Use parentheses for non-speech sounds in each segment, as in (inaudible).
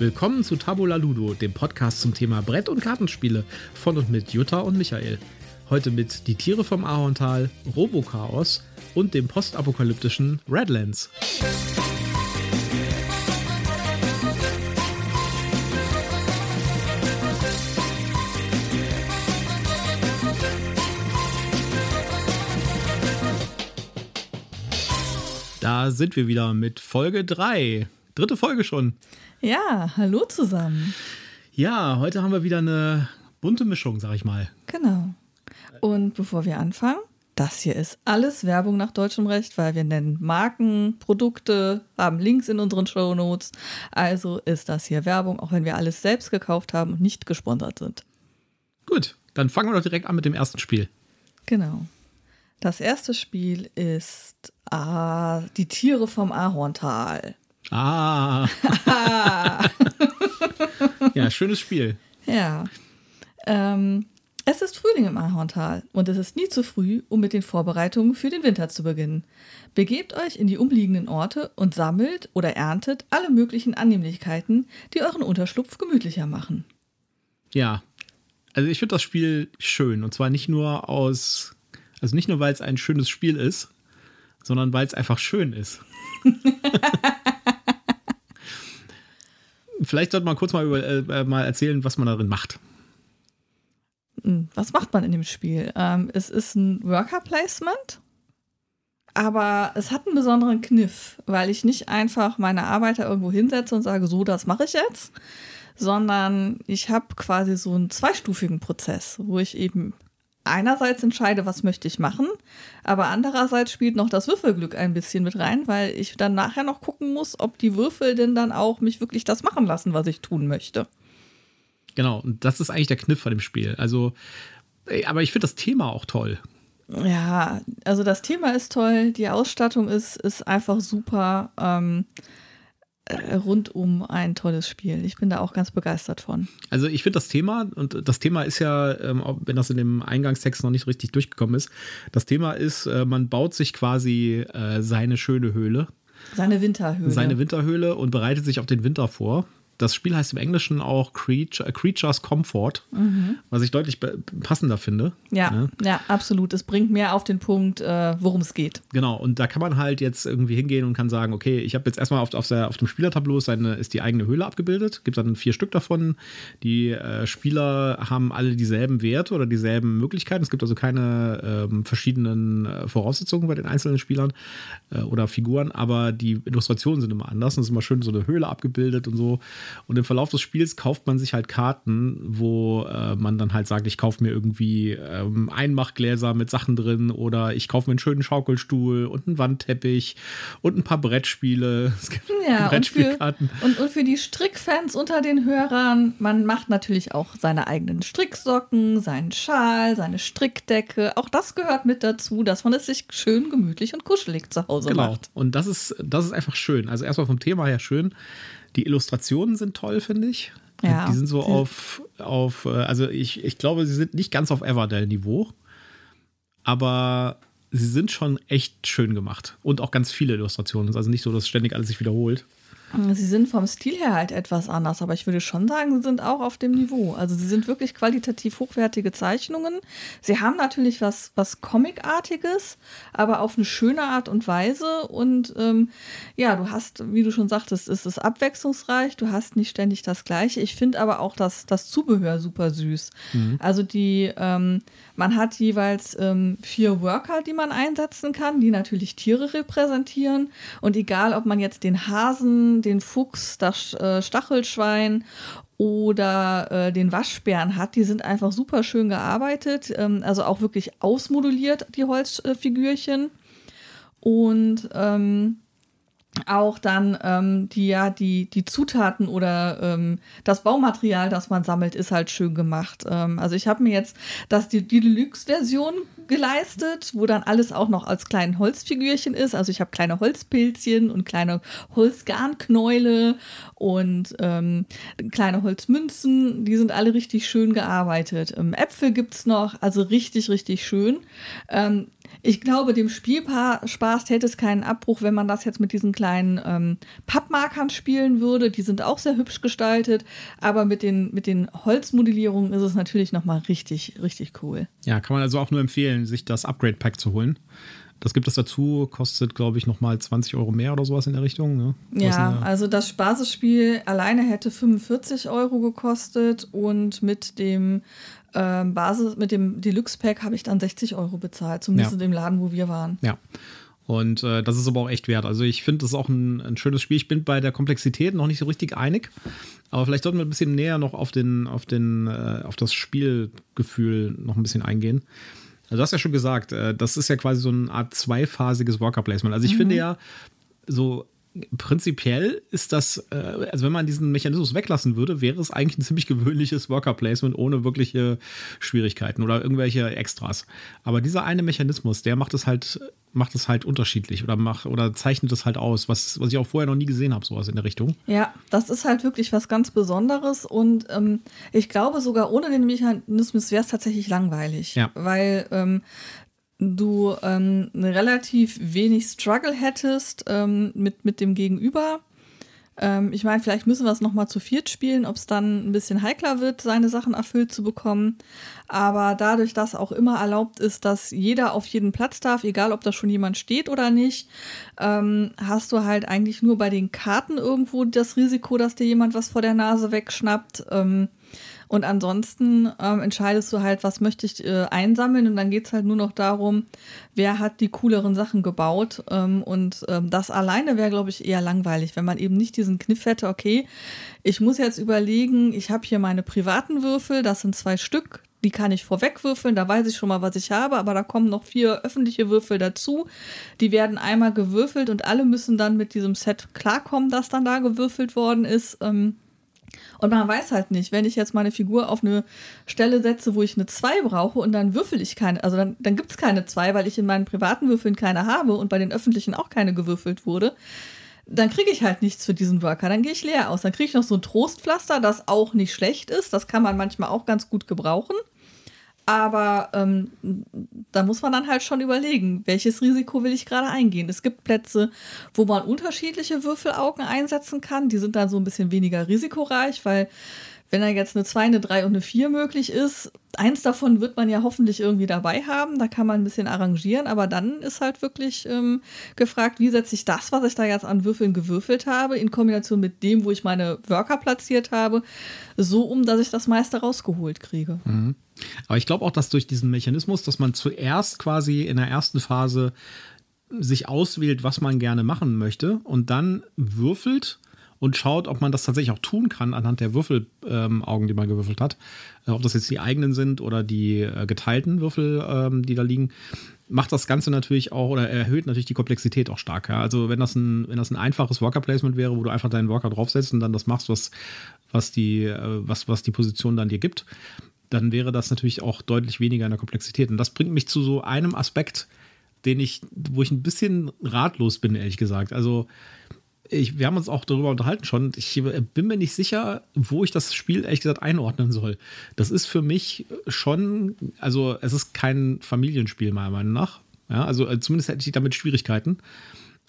Willkommen zu Tabula Ludo, dem Podcast zum Thema Brett- und Kartenspiele von und mit Jutta und Michael. Heute mit Die Tiere vom Ahorntal, Robochaos und dem postapokalyptischen Redlands. Da sind wir wieder mit Folge 3. Dritte Folge schon. Ja, hallo zusammen. Ja, heute haben wir wieder eine bunte Mischung, sag ich mal. Genau. Und bevor wir anfangen, das hier ist alles Werbung nach deutschem Recht, weil wir nennen Marken, Produkte, haben Links in unseren Show Notes. Also ist das hier Werbung, auch wenn wir alles selbst gekauft haben und nicht gesponsert sind. Gut, dann fangen wir doch direkt an mit dem ersten Spiel. Genau. Das erste Spiel ist ah, Die Tiere vom Ahorntal. Ah. (laughs) ja, schönes Spiel. Ja. Ähm, es ist Frühling im Ahorntal und es ist nie zu früh, um mit den Vorbereitungen für den Winter zu beginnen. Begebt euch in die umliegenden Orte und sammelt oder erntet alle möglichen Annehmlichkeiten, die euren Unterschlupf gemütlicher machen. Ja, also ich finde das Spiel schön und zwar nicht nur aus, also nicht nur weil es ein schönes Spiel ist, sondern weil es einfach schön ist. (laughs) Vielleicht sollte man kurz mal, über, äh, mal erzählen, was man darin macht. Hm, Was macht man in dem Spiel? Ähm, es ist ein Worker Placement, aber es hat einen besonderen Kniff, weil ich nicht einfach meine Arbeiter irgendwo hinsetze und sage, so, das mache ich jetzt, sondern ich habe quasi so einen zweistufigen Prozess, wo ich eben einerseits entscheide, was möchte ich machen, aber andererseits spielt noch das Würfelglück ein bisschen mit rein, weil ich dann nachher noch gucken muss, ob die Würfel denn dann auch mich wirklich das machen lassen, was ich tun möchte. Genau, und das ist eigentlich der Kniff von dem Spiel. Also, aber ich finde das Thema auch toll. Ja, also das Thema ist toll, die Ausstattung ist, ist einfach super. Ähm, äh, rundum ein tolles Spiel. Ich bin da auch ganz begeistert von. Also ich finde das Thema, und das Thema ist ja, ähm, wenn das in dem Eingangstext noch nicht richtig durchgekommen ist, das Thema ist, äh, man baut sich quasi äh, seine schöne Höhle, Seine Winterhöhle. seine Winterhöhle und bereitet sich auf den Winter vor. Das Spiel heißt im Englischen auch Creature, äh, Creatures Comfort, was ich deutlich passender finde. ja, Ne? ja, absolut. Es bringt mehr auf den Punkt, äh, worum es geht. Genau, und da kann man halt jetzt irgendwie hingehen und kann sagen, okay, ich habe jetzt erstmal auf, auf, der, auf dem Spielertableau seine, ist die eigene Höhle abgebildet. Gibt dann vier Stück davon. Die äh, Spieler haben alle dieselben Werte oder dieselben Möglichkeiten. Es gibt also keine ähm, verschiedenen äh, Voraussetzungen bei den einzelnen Spielern äh, oder Figuren, aber die Illustrationen sind immer anders. Und es ist immer schön so eine Höhle abgebildet und so. Und im Verlauf des Spiels kauft man sich halt Karten, wo äh, man dann halt sagt, ich kaufe mir irgendwie ähm, Einmachgläser mit Sachen drin oder ich kaufe mir einen schönen Schaukelstuhl und einen Wandteppich und ein paar Brettspiele. (laughs) Es gibt Ja, und für, Brettspielkarten. und, und für die Strickfans unter den Hörern, man macht natürlich auch seine eigenen Stricksocken, seinen Schal, seine Strickdecke. Auch das gehört mit dazu, dass man es sich schön gemütlich und kuschelig zu Hause Genau. macht. Und das ist, das ist einfach schön. Also erstmal vom Thema her schön. Die Illustrationen sind toll, finde ich. Ja, die sind so auf, auf, äh, also ich, ich glaube, sie sind nicht ganz auf Everdell-Niveau, aber sie sind schon echt schön gemacht. Und auch ganz viele Illustrationen. Also nicht so, dass ständig alles sich wiederholt. Sie sind vom Stil her halt etwas anders, aber ich würde schon sagen, sie sind auch auf dem Niveau. Also sie sind wirklich qualitativ hochwertige Zeichnungen. Sie haben natürlich was, was Comicartiges, aber auf eine schöne Art und Weise. Und ähm, ja, du hast, wie du schon sagtest, es ist abwechslungsreich, du hast nicht ständig das Gleiche. Ich finde aber auch das, das Zubehör super süß. Also die, ähm, man hat jeweils ähm, vier Worker, die man einsetzen kann, die natürlich Tiere repräsentieren. Und egal, ob man jetzt den Hasen, den Fuchs, das äh, Stachelschwein oder äh, den Waschbären hat, die sind einfach super schön gearbeitet. Ähm, also auch wirklich ausmoduliert, die Holzfigürchen. Und ähm, auch dann die, die ja die, die Zutaten oder ähm, das Baumaterial, das man sammelt, ist halt schön gemacht. Ähm, also ich habe mir jetzt das die, die Deluxe-Version geleistet, wo dann alles auch noch als kleinen Holzfigürchen ist. Also ich habe kleine Holzpilzchen und kleine Holzgarnknäule und ähm, kleine Holzmünzen. Die sind alle richtig schön gearbeitet. Ähm, Äpfel es noch, also richtig, richtig schön. Ähm, Ich glaube, dem Spielspaß täte es keinen Abbruch, wenn man das jetzt mit diesen kleinen ähm, Pappmarkern spielen würde. Die sind auch sehr hübsch gestaltet, aber mit den, mit den Holzmodellierungen ist es natürlich nochmal richtig, richtig cool. Ja, kann man also auch nur empfehlen, sich das Upgrade-Pack zu holen. Das gibt es dazu, kostet, glaube ich, nochmal 20 Euro mehr oder sowas in der Richtung. Ne? Ja, also das Basisspiel alleine hätte 45 Euro gekostet und mit dem ähm, Basis, mit dem Deluxe-Pack habe ich dann 60 Euro bezahlt, zumindest ja. in dem Laden, wo wir waren. Ja. Und äh, das ist aber auch echt wert. Also ich finde, das ist auch ein, ein, schönes Spiel. Ich bin bei der Komplexität noch nicht so richtig einig. Aber vielleicht sollten wir ein bisschen näher noch auf, den, auf, den, äh, auf das Spielgefühl noch ein bisschen eingehen. Also du hast ja schon gesagt, äh, das ist ja quasi so eine Art zweiphasiges Worker Placement. Also ich mhm. finde ja, so prinzipiell ist das, äh, also wenn man diesen Mechanismus weglassen würde, wäre es eigentlich ein ziemlich gewöhnliches Worker Placement ohne wirkliche Schwierigkeiten oder irgendwelche Extras. Aber dieser eine Mechanismus, der macht es halt, macht es halt unterschiedlich oder macht oder zeichnet es halt aus, was, was ich auch vorher noch nie gesehen habe, sowas in der Richtung. Ja, das ist halt wirklich was ganz Besonderes und ähm, ich glaube sogar ohne den Mechanismus wäre es tatsächlich langweilig. Ja. Weil ähm, du ähm, relativ wenig Struggle hättest ähm, mit, mit dem Gegenüber. Ähm, ich meine, vielleicht müssen wir es nochmal zu viert spielen, ob es dann ein bisschen heikler wird, seine Sachen erfüllt zu bekommen. Aber dadurch, dass auch immer erlaubt ist, dass jeder auf jeden Platz darf, egal ob da schon jemand steht oder nicht, ähm, hast du halt eigentlich nur bei den Karten irgendwo das Risiko, dass dir jemand was vor der Nase wegschnappt. Ähm, und ansonsten ähm, entscheidest du halt, was möchte ich äh, einsammeln und dann geht es halt nur noch darum, wer hat die cooleren Sachen gebaut. Ähm, und ähm, das alleine wäre, glaube ich, eher langweilig, wenn man eben nicht diesen Kniff hätte, okay, ich muss jetzt überlegen, ich habe hier meine privaten Würfel, das sind zwei Stück, die kann ich vorweg würfeln, da weiß ich schon mal, was ich habe, aber da kommen noch vier öffentliche Würfel dazu. Die werden einmal gewürfelt und alle müssen dann mit diesem Set klarkommen, das dann da gewürfelt worden ist. Ähm, und man weiß halt nicht, wenn ich jetzt meine Figur auf eine Stelle setze, wo ich eine 2 brauche und dann würfel ich keine, also dann, dann gibt es keine 2, weil ich in meinen privaten Würfeln keine habe und bei den öffentlichen auch keine gewürfelt wurde, dann kriege ich halt nichts für diesen Worker, dann gehe ich leer aus. Dann kriege ich noch so ein Trostpflaster, das auch nicht schlecht ist, das kann man manchmal auch ganz gut gebrauchen. Aber ähm, da muss man dann halt schon überlegen, welches Risiko will ich gerade eingehen. Es gibt Plätze, wo man unterschiedliche Würfelaugen einsetzen kann. Die sind dann so ein bisschen weniger risikoreich, weil wenn da jetzt eine 2, eine 3 und eine 4 möglich ist, eins davon wird man ja hoffentlich irgendwie dabei haben. Da kann man ein bisschen arrangieren, aber dann ist halt wirklich ähm, gefragt, wie setze ich das, was ich da jetzt an Würfeln gewürfelt habe, in Kombination mit dem, wo ich meine Worker platziert habe, so um, dass ich das meiste rausgeholt kriege. Mhm. Aber ich glaube auch, dass durch diesen Mechanismus, dass man zuerst quasi in der ersten Phase sich auswählt, was man gerne machen möchte und dann würfelt und schaut, ob man das tatsächlich auch tun kann anhand der Würfelaugen, ähm, die man gewürfelt hat. Äh, ob das jetzt die eigenen sind oder die äh, geteilten Würfel, ähm, die da liegen, macht das Ganze natürlich auch oder erhöht natürlich die Komplexität auch stark. Ja? Also wenn das ein, wenn das ein einfaches Worker-Placement wäre, wo du einfach deinen Worker draufsetzt und dann das machst, was, was, die, äh, was, was die Position dann dir gibt, dann wäre das natürlich auch deutlich weniger in der Komplexität. Und das bringt mich zu so einem Aspekt, den ich, wo ich ein bisschen ratlos bin, ehrlich gesagt. Also ich, wir haben uns auch darüber unterhalten schon. Ich bin mir nicht sicher, wo ich das Spiel ehrlich gesagt einordnen soll. Das ist für mich schon, also es ist kein Familienspiel meiner Meinung nach. Ja, also äh, zumindest hätte ich damit Schwierigkeiten.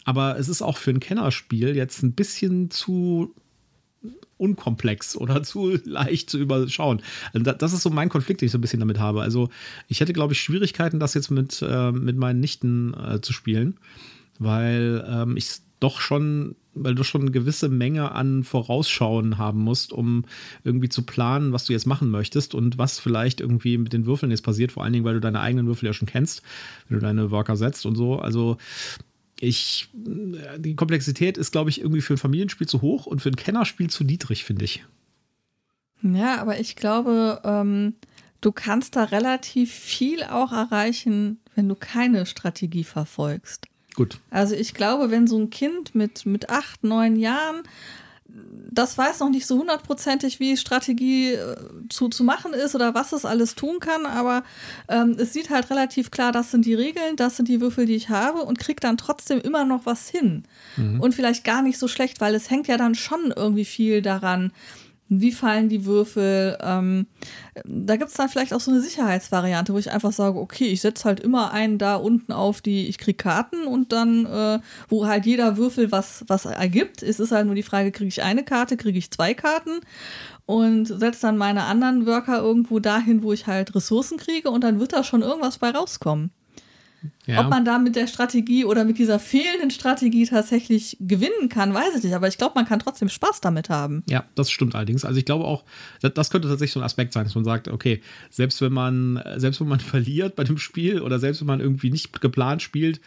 Aber es ist auch für ein Kennerspiel jetzt ein bisschen zu unkomplex oder (laughs) zu leicht zu überschauen. Also das ist so mein Konflikt, den ich so ein bisschen damit habe. Also ich hätte, glaube ich, Schwierigkeiten, das jetzt mit, äh, mit meinen Nichten äh, zu spielen, weil ähm, ich doch schon weil du schon eine gewisse Menge an Vorausschauen haben musst, um irgendwie zu planen, was du jetzt machen möchtest und was vielleicht irgendwie mit den Würfeln jetzt passiert, vor allen Dingen, weil du deine eigenen Würfel ja schon kennst, wenn du deine Worker setzt und so. Also ich, die Komplexität ist, glaube ich, irgendwie für ein Familienspiel zu hoch und für ein Kennerspiel zu niedrig, finde ich. Ja, aber ich glaube, ähm, du kannst da relativ viel auch erreichen, wenn du keine Strategie verfolgst. Gut. Also ich glaube, wenn so ein Kind mit, mit acht, neun Jahren das weiß noch nicht so hundertprozentig, wie Strategie äh, zu, zu machen ist oder was es alles tun kann, aber ähm, es sieht halt relativ klar, das sind die Regeln, das sind die Würfel, die ich habe und kriegt dann trotzdem immer noch was hin. Mhm. Und vielleicht gar nicht so schlecht, weil es hängt ja dann schon irgendwie viel daran, wie fallen die Würfel. Ähm, da gibt es dann vielleicht auch so eine Sicherheitsvariante, wo ich einfach sage, okay, ich setze halt immer einen da unten auf die, ich kriege Karten und dann, äh, wo halt jeder Würfel was, was ergibt. Es ist halt nur die Frage, kriege ich eine Karte, kriege ich zwei Karten und setze dann meine anderen Worker irgendwo dahin, wo ich halt Ressourcen kriege und dann wird da schon irgendwas bei rauskommen. Ja. Ob man da mit der Strategie oder mit dieser fehlenden Strategie tatsächlich gewinnen kann, weiß ich nicht. Aber ich glaube, man kann trotzdem Spaß damit haben. Ja, das stimmt allerdings. Also ich glaube auch, das könnte tatsächlich so ein Aspekt sein, dass man sagt, okay, selbst wenn man, selbst wenn man (laughs) verliert bei dem Spiel oder selbst wenn man irgendwie nicht geplant spielt,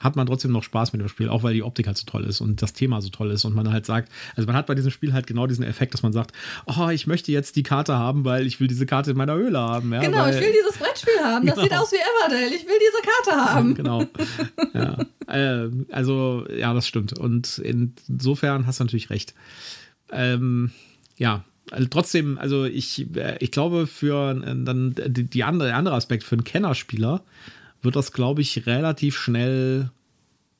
hat man trotzdem noch Spaß mit dem Spiel, auch weil die Optik halt so toll ist und das Thema so toll ist und man halt sagt, also man hat bei diesem Spiel halt genau diesen Effekt, dass man sagt, oh, ich möchte jetzt die Karte haben, weil ich will diese Karte in meiner Höhle haben. Ja, genau, weil, ich will dieses Brettspiel haben. Das (laughs) genau. sieht aus wie Everdale. Ich will diese Karte haben. Genau. Ja. Äh, also, ja, das stimmt. Und insofern hast du natürlich recht. Ähm, ja, also trotzdem, also ich, äh, ich glaube, für äh, dann die, die andere, der andere Aspekt, für einen Kennerspieler wird das, glaube ich, relativ schnell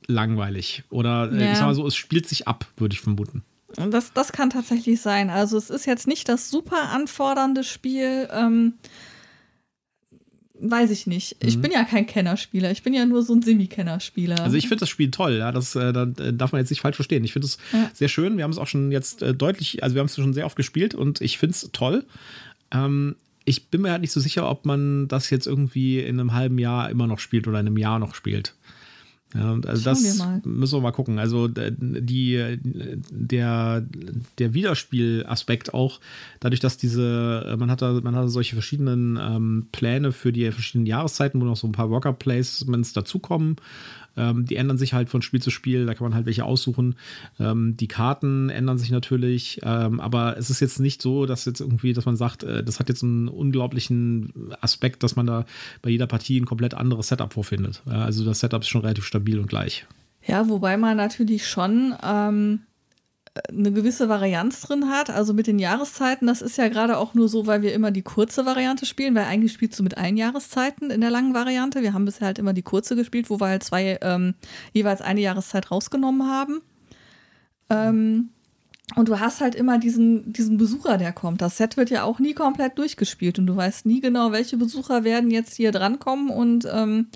langweilig. Oder äh, ja. ich sag mal so, es spielt sich ab, würde ich vermuten. Das, das kann tatsächlich sein. Also es ist jetzt nicht das super anfordernde Spiel. Ähm, weiß ich nicht. Ich mhm. bin ja kein Kennerspieler. Ich bin ja nur so ein Semi-Kennerspieler. Also ich finde das Spiel toll. Ja, das äh, da darf man jetzt nicht falsch verstehen. Ich finde es ja. sehr schön. Wir haben es auch schon jetzt äh, deutlich, also wir haben es schon sehr oft gespielt und ich finde es toll. Ähm, ich bin mir halt nicht so sicher, ob man das jetzt irgendwie in einem halben Jahr immer noch spielt oder in einem Jahr noch spielt. Ja, also das wir müssen wir mal gucken. Also die, der, der Wiederspielaspekt auch, dadurch, dass diese, man hat da, man hat solche verschiedenen ähm, Pläne für die verschiedenen Jahreszeiten, wo noch so ein paar Worker Placements dazukommen. Ähm, die ändern sich halt von Spiel zu Spiel, da kann man halt welche aussuchen. Ähm, die Karten ändern sich natürlich, ähm, aber es ist jetzt nicht so, dass jetzt irgendwie, dass man sagt, äh, das hat jetzt einen unglaublichen Aspekt, dass man da bei jeder Partie ein komplett anderes Setup vorfindet. Ja, also das Setup ist schon relativ stabil und gleich. Ja, wobei man natürlich schon ähm, eine gewisse Varianz drin hat. Also mit den Jahreszeiten, das ist ja gerade auch nur so, weil wir immer die kurze Variante spielen, weil eigentlich spielst du mit ein Jahreszeiten in der langen Variante. Wir haben bisher halt immer die kurze gespielt, wo wir halt zwei ähm, jeweils eine Jahreszeit rausgenommen haben. Ähm, und du hast halt immer diesen, diesen Besucher, der kommt. Das Set wird ja auch nie komplett durchgespielt und du weißt nie genau, welche Besucher werden jetzt hier drankommen und ähm,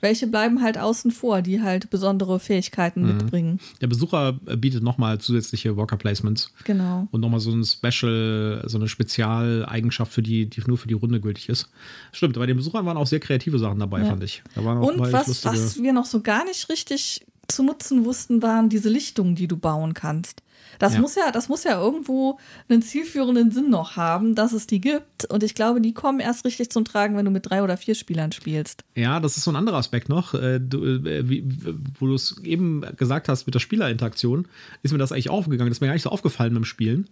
welche bleiben halt außen vor, die halt besondere Fähigkeiten mhm. mitbringen. Der Besucher bietet nochmal zusätzliche Walker Placements. Genau. Und nochmal so ein Special, so eine Spezialeigenschaft, für die, die nur für die Runde gültig ist. Stimmt, bei den Besuchern waren auch sehr kreative Sachen dabei, ja. fand ich. und was, was wir noch so gar nicht richtig zu nutzen wussten, waren diese Lichtungen, die du bauen kannst. Das ja. muss ja, das muss ja irgendwo einen zielführenden Sinn noch haben, dass es die gibt. Und ich glaube, die kommen erst richtig zum Tragen, wenn du mit drei oder vier Spielern spielst. Ja, das ist so ein anderer Aspekt noch. Äh, du, äh, wie, wo du es eben gesagt hast mit der Spielerinteraktion, ist mir das eigentlich aufgegangen. Das ist mir gar nicht so aufgefallen beim Spielen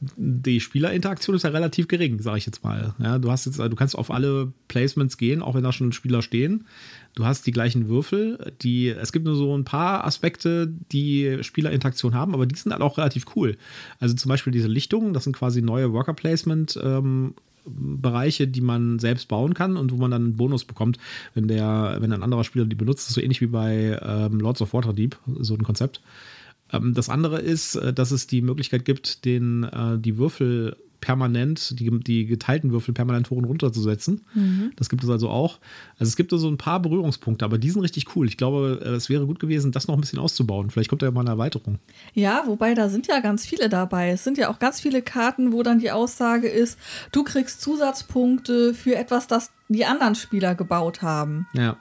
die Spielerinteraktion ist ja relativ gering, sage ich jetzt mal. Ja, du hast jetzt, du kannst auf alle Placements gehen, auch wenn da schon Spieler stehen. Du hast die gleichen Würfel. Die, es gibt nur so ein paar Aspekte, die Spielerinteraktion haben, aber die sind halt auch relativ cool. Also zum Beispiel diese Lichtungen, das sind quasi neue Worker Placement ähm, Bereiche, die man selbst bauen kann und wo man dann einen Bonus bekommt, wenn der, wenn ein anderer Spieler die benutzt. So ähnlich wie bei ähm, Lords of Waterdeep, so ein Konzept. Ähm, das andere ist, äh, dass es die Möglichkeit gibt, den, äh, die Würfel permanent, die, die geteilten Würfel permanent hoch und runter zu setzen. Mhm. Das gibt es also auch. Also es gibt so ein paar Berührungspunkte, aber die sind richtig cool. Ich glaube, äh, es wäre gut gewesen, das noch ein bisschen auszubauen. Vielleicht kommt da ja mal eine Erweiterung. Ja, wobei da sind ja ganz viele dabei. Es sind ja auch ganz viele Karten, wo dann die Aussage ist, du kriegst Zusatzpunkte für etwas, das die anderen Spieler gebaut haben. Ja.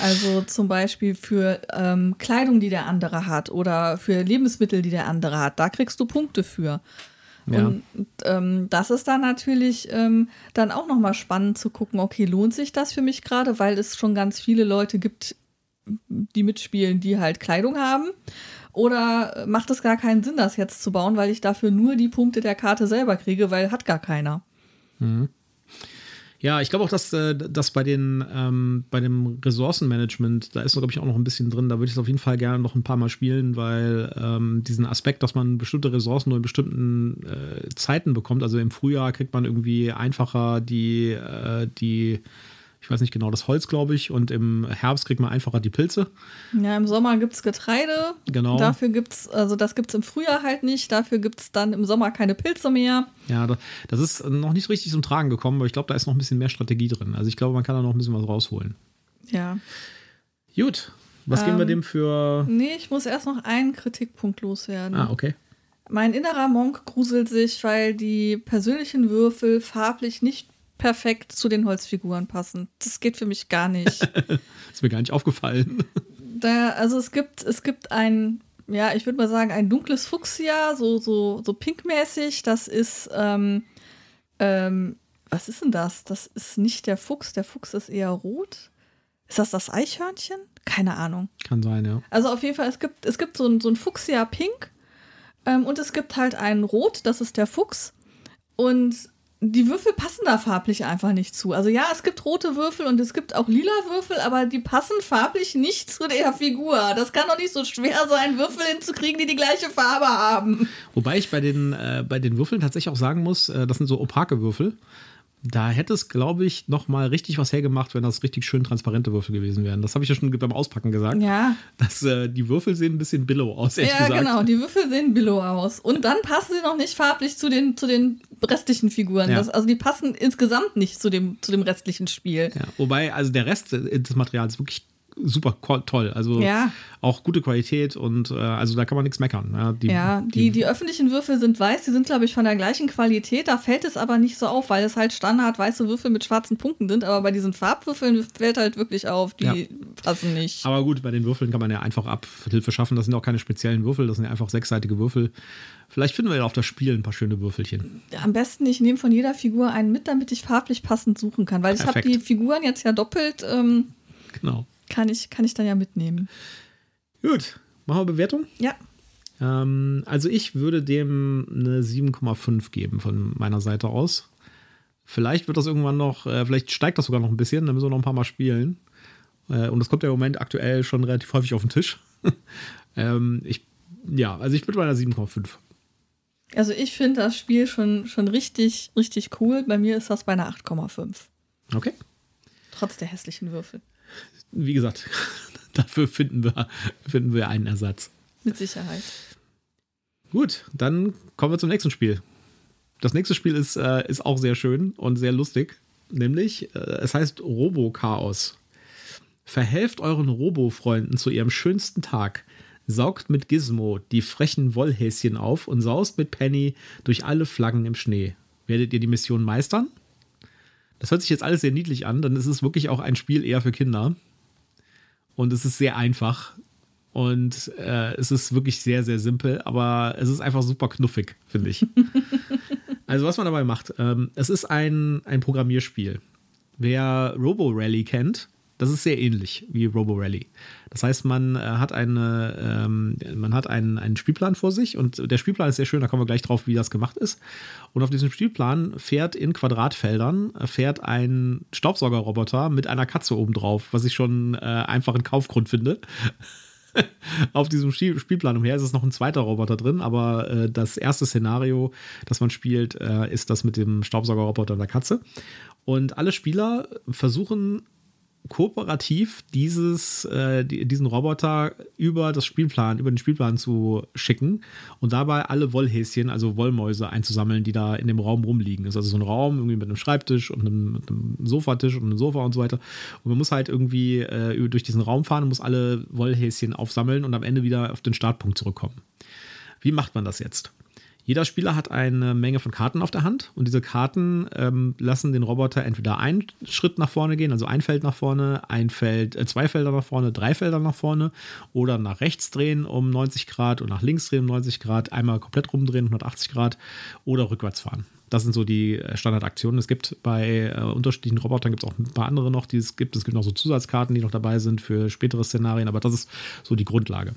Also zum Beispiel für ähm, Kleidung, die der andere hat oder für Lebensmittel, die der andere hat. Da kriegst du Punkte für. Ja. Und ähm, das ist dann natürlich ähm, dann auch nochmal spannend zu gucken, okay, lohnt sich das für mich gerade, weil es schon ganz viele Leute gibt, die mitspielen, die halt Kleidung haben. Oder macht es gar keinen Sinn, das jetzt zu bauen, weil ich dafür nur die Punkte der Karte selber kriege, weil hat gar keiner. Mhm. Ja, ich glaube auch, dass, äh, dass bei, den, ähm, bei dem Ressourcenmanagement, da ist, glaube ich, auch noch ein bisschen drin. Da würde ich es auf jeden Fall gerne noch ein paar Mal spielen, weil ähm, diesen Aspekt, dass man bestimmte Ressourcen nur in bestimmten äh, Zeiten bekommt, also im Frühjahr kriegt man irgendwie einfacher die, äh, die ich weiß nicht genau, das Holz, glaube ich. Und im Herbst kriegt man einfacher die Pilze. Ja, im Sommer gibt es Getreide. Genau. Dafür gibt es, also das gibt es im Frühjahr halt nicht. Dafür gibt es dann im Sommer keine Pilze mehr. Ja, das ist noch nicht richtig zum Tragen gekommen, aber ich glaube, da ist noch ein bisschen mehr Strategie drin. Also ich glaube, man kann da noch ein bisschen was rausholen. Ja. Gut. Was geben wir Ähm, dem für. Nee, ich muss erst noch einen Kritikpunkt loswerden. Ah, okay. Mein innerer Monk gruselt sich, weil die persönlichen Würfel farblich nicht perfekt zu den Holzfiguren passen. Das geht für mich gar nicht. (laughs) Ist mir gar nicht aufgefallen. da, also es gibt, es gibt ein, ja, ich würde mal sagen, ein dunkles Fuchsia, so, so, so pinkmäßig. Das ist, ähm, ähm, was ist denn das? Das ist nicht der Fuchs, der Fuchs ist eher rot. Ist das das Eichhörnchen? Keine Ahnung. Kann sein, ja. Also auf jeden Fall, es gibt, es gibt so ein, so ein Fuchsia-Pink ähm, und es gibt halt einen Rot, das ist der Fuchs. Und die Würfel passen da farblich einfach nicht zu. Also ja, es gibt rote Würfel und es gibt auch lila Würfel, aber die passen farblich nicht zu der Figur. Das kann doch nicht so schwer sein, Würfel hinzukriegen, die die gleiche Farbe haben. Wobei ich bei den, äh, bei den Würfeln tatsächlich auch sagen muss, äh, das sind so opake Würfel. Da hätte es, glaube ich, noch mal richtig was hergemacht, wenn das richtig schön transparente Würfel gewesen wären. Das habe ich ja schon beim Auspacken gesagt. Ja, Dass äh, die Würfel sehen ein bisschen billow aus, ehrlich ja gesagt. genau. Die Würfel sehen billow aus. Und dann passen sie noch nicht farblich zu den, zu den restlichen Figuren. Ja. Das, also die passen insgesamt nicht zu dem, zu dem restlichen Spiel. Ja, wobei, also der Rest äh, des Materials wirklich super toll. Also Ja. auch gute Qualität und äh, also da kann man nichts meckern. Ja, die, Ja, die, die öffentlichen Würfel sind weiß, die sind, glaube ich, von der gleichen Qualität. Da fällt es aber nicht so auf, weil es halt Standard weiße Würfel mit schwarzen Punkten sind. Aber bei diesen Farbwürfeln fällt halt wirklich auf, die Ja. passen nicht. Aber gut, bei den Würfeln kann man ja einfach Abhilfe schaffen. Das sind auch keine speziellen Würfel, das sind einfach sechsseitige Würfel. Vielleicht finden wir ja auf das Spiel ein paar schöne Würfelchen. Am besten, ich nehme von jeder Figur einen mit, damit ich farblich passend suchen kann. Weil ich habe Perfekt. die Figuren jetzt ja doppelt, ähm, Genau. Kann, ich, kann ich dann ja mitnehmen. Gut, machen wir Bewertung. Ja, Ähm, also ich würde dem eine 7,5 geben von meiner Seite aus. Vielleicht wird das irgendwann noch, äh, vielleicht steigt das sogar noch ein bisschen, dann müssen wir noch ein paar Mal spielen. Äh, und das kommt ja im Moment aktuell schon relativ häufig auf den Tisch. (laughs) ähm, ich, ja, also ich bin bei einer 7,5. also ich finde das Spiel schon, schon richtig, richtig cool. Bei mir ist das bei einer 8,5. Okay. Trotz der hässlichen Würfel. Wie gesagt, (laughs) dafür finden wir, finden wir einen Ersatz. Mit Sicherheit. Gut, dann kommen wir zum nächsten Spiel. Das nächste Spiel ist, äh, ist auch sehr schön und sehr lustig. Nämlich, äh, es heißt Robo-Chaos. Verhelft euren Robo-Freunden zu ihrem schönsten Tag. Saugt mit Gizmo die frechen Wollhäschen auf und saust mit Penny durch alle Flaggen im Schnee. Werdet ihr die Mission meistern? Das hört sich jetzt alles sehr niedlich an, dann ist es wirklich auch ein Spiel eher für Kinder. Und es ist sehr einfach. Und äh, es ist wirklich sehr, sehr simpel, aber es ist einfach super knuffig, finde ich. (laughs) also, was man dabei macht, ähm, es ist ein, ein Programmierspiel. Wer Robo Rally kennt, das ist sehr ähnlich wie Robo Rally. Das heißt, man äh, hat, eine, ähm, man hat einen, einen Spielplan vor sich und der Spielplan ist sehr schön, da kommen wir gleich drauf, wie das gemacht ist. Und auf diesem Spielplan fährt in Quadratfeldern äh, fährt ein Staubsaugerroboter mit einer Katze obendrauf, was ich schon äh, einfach einen Kaufgrund finde (laughs) auf diesem Spiel- Spielplan umher. Es ist noch ein zweiter Roboter drin, aber äh, das erste Szenario, das man spielt, äh, ist das mit dem Staubsaugerroboter und der Katze. Und alle Spieler versuchen kooperativ dieses, äh, die, diesen Roboter über das Spielplan, über den Spielplan zu schicken und dabei alle Wollhäschen, also Wollmäuse einzusammeln, die da in dem Raum rumliegen. Das ist also so ein Raum irgendwie mit einem Schreibtisch und einem, einem Sofatisch und einem Sofa und so weiter. Und man muss halt irgendwie äh, durch diesen Raum fahren und muss alle Wollhäschen aufsammeln und am Ende wieder auf den Startpunkt zurückkommen. Wie macht man das jetzt? Jeder Spieler hat eine Menge von Karten auf der Hand und diese Karten ähm, lassen den Roboter entweder einen Schritt nach vorne gehen, also ein Feld nach vorne, ein Feld, äh, zwei Felder nach vorne, drei Felder nach vorne oder nach rechts drehen um 90 Grad und nach links drehen um 90 Grad, einmal komplett rumdrehen um 180 Grad oder rückwärts fahren. Das sind so die äh, Standardaktionen. Es gibt bei äh, unterschiedlichen Robotern gibt es auch ein paar andere noch, die es gibt. Es gibt noch so Zusatzkarten, die noch dabei sind für spätere Szenarien, aber das ist so die Grundlage.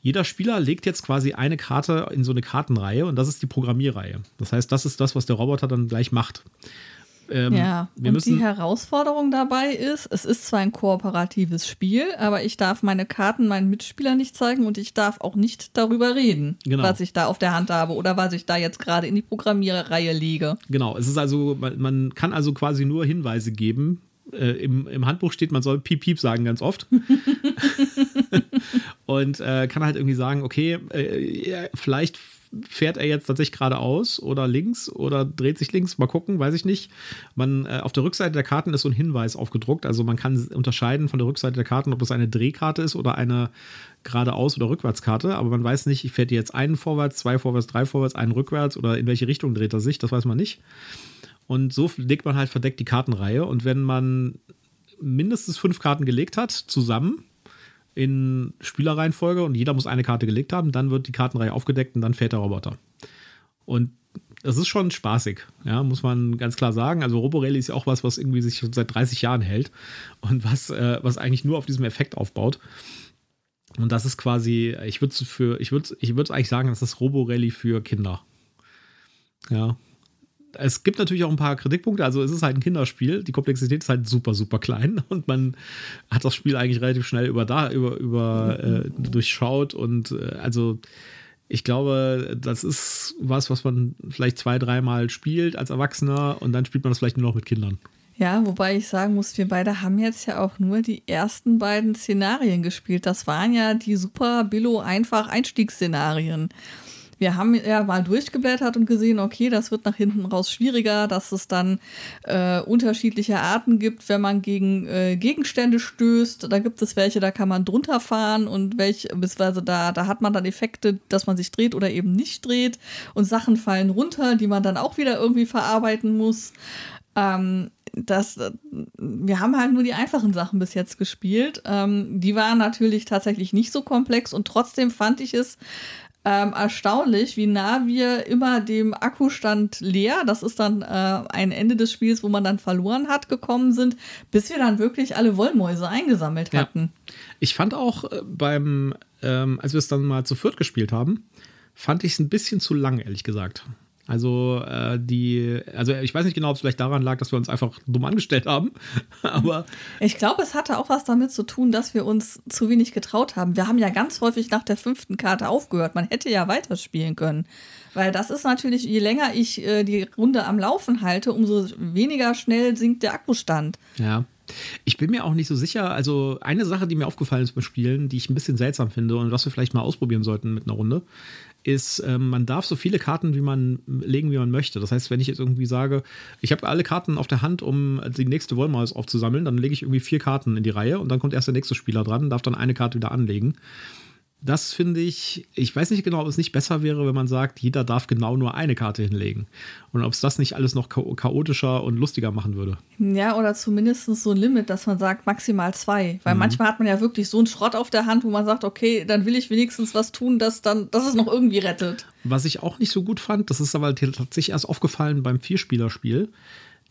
Jeder Spieler legt jetzt quasi eine Karte in so eine Kartenreihe und das ist die Programmierreihe. Das heißt, das ist das, was der Roboter dann gleich macht. Ähm, Ja, und die Herausforderung dabei ist, es ist zwar ein kooperatives Spiel, aber ich darf meine Karten meinen Mitspielern nicht zeigen und ich darf auch nicht darüber reden, Genau. was ich da auf der Hand habe oder was ich da jetzt gerade in die Programmierreihe lege. Genau, es ist also, man, man kann also quasi nur Hinweise geben, äh, im, im Handbuch steht, man soll Piep Piep sagen ganz oft. (laughs) und äh, kann halt irgendwie sagen, okay, äh, vielleicht fährt er jetzt tatsächlich geradeaus oder links oder dreht sich links, mal gucken, weiß ich nicht. Man, äh, auf der Rückseite der Karten ist so ein Hinweis aufgedruckt, also man kann unterscheiden von der Rückseite der Karten, ob es eine Drehkarte ist oder eine geradeaus oder rückwärtskarte, aber man weiß nicht, fährt jetzt einen vorwärts, zwei vorwärts, drei vorwärts, einen rückwärts oder in welche Richtung dreht er sich, das weiß man nicht. Und so legt man halt verdeckt die Kartenreihe und wenn man mindestens fünf Karten gelegt hat, zusammen, in Spielerreihenfolge und jeder muss eine Karte gelegt haben, dann wird die Kartenreihe aufgedeckt und dann fährt der Roboter. Und das ist schon spaßig, ja, muss man ganz klar sagen. Also Roborally ist ja auch was, was irgendwie sich schon seit 30 Jahren hält und was, äh, was eigentlich nur auf diesem Effekt aufbaut. Und das ist quasi, ich würde für, ich würde, ich eigentlich sagen, das ist Roborally für Kinder. Ja, es gibt natürlich auch ein paar Kritikpunkte. Also es ist halt ein Kinderspiel. Die Komplexität ist halt super, super klein (laughs) und man hat das Spiel eigentlich relativ schnell über da, über, über äh, durchschaut. Und äh, also ich glaube, das ist was, was man vielleicht zwei, dreimal spielt als Erwachsener und dann spielt man das vielleicht nur noch mit Kindern. Ja, wobei ich sagen muss, wir beide haben jetzt ja auch nur die ersten beiden Szenarien gespielt. Das waren ja die super Billo einfach Einstiegsszenarien wir haben ja mal durchgeblättert und gesehen, okay, das wird nach hinten raus schwieriger, dass es dann äh, unterschiedliche Arten gibt, wenn man gegen äh, Gegenstände stößt. Da gibt es welche, da kann man drunter fahren und welche, beziehungsweise da, da hat man dann Effekte, dass man sich dreht oder eben nicht dreht und Sachen fallen runter, die man dann auch wieder irgendwie verarbeiten muss. Ähm, das, wir haben halt nur die einfachen Sachen bis jetzt gespielt. Ähm, die waren natürlich tatsächlich nicht so komplex und trotzdem fand ich es ähm, erstaunlich, wie nah wir immer dem Akkustand leer, das ist dann äh, ein Ende des Spiels, wo man dann verloren hat, gekommen sind, bis wir dann wirklich alle Wollmäuse eingesammelt hatten. Ja. Ich fand auch äh, beim, ähm, als wir es dann mal zu viert gespielt haben, fand ich es ein bisschen zu lang, ehrlich gesagt. Also äh, die, also ich weiß nicht genau, ob es vielleicht daran lag, dass wir uns einfach dumm angestellt haben, (laughs) aber ich glaube, es hatte auch was damit zu tun, dass wir uns zu wenig getraut haben. Wir haben ja ganz häufig nach der fünften Karte aufgehört. Man hätte ja weiterspielen können, weil das ist natürlich, je länger ich äh, die Runde am Laufen halte, umso weniger schnell sinkt der Akkustand. Ja. Ich bin mir auch nicht so sicher. Also, eine Sache, die mir aufgefallen ist beim Spielen, die ich ein bisschen seltsam finde und was wir vielleicht mal ausprobieren sollten mit einer Runde, ist, ähm, man darf so viele Karten, wie man legen, wie man möchte. Das heißt, wenn ich jetzt irgendwie sage, ich habe alle Karten auf der Hand, um die nächste Wollmaus aufzusammeln, dann lege ich irgendwie vier Karten in die Reihe und dann kommt erst der nächste Spieler dran, darf dann eine Karte wieder anlegen. Das finde ich, ich weiß nicht genau, ob es nicht besser wäre, wenn man sagt, jeder darf genau nur eine Karte hinlegen. Und ob es das nicht alles noch chaotischer und lustiger machen würde. Ja, oder zumindest so ein Limit, dass man sagt, maximal zwei. Weil mhm. manchmal hat man ja wirklich so einen Schrott auf der Hand, wo man sagt, okay, dann will ich wenigstens was tun, das dann, dass es noch irgendwie rettet. Was ich auch nicht so gut fand, das ist aber tatsächlich erst aufgefallen beim Vierspielerspiel,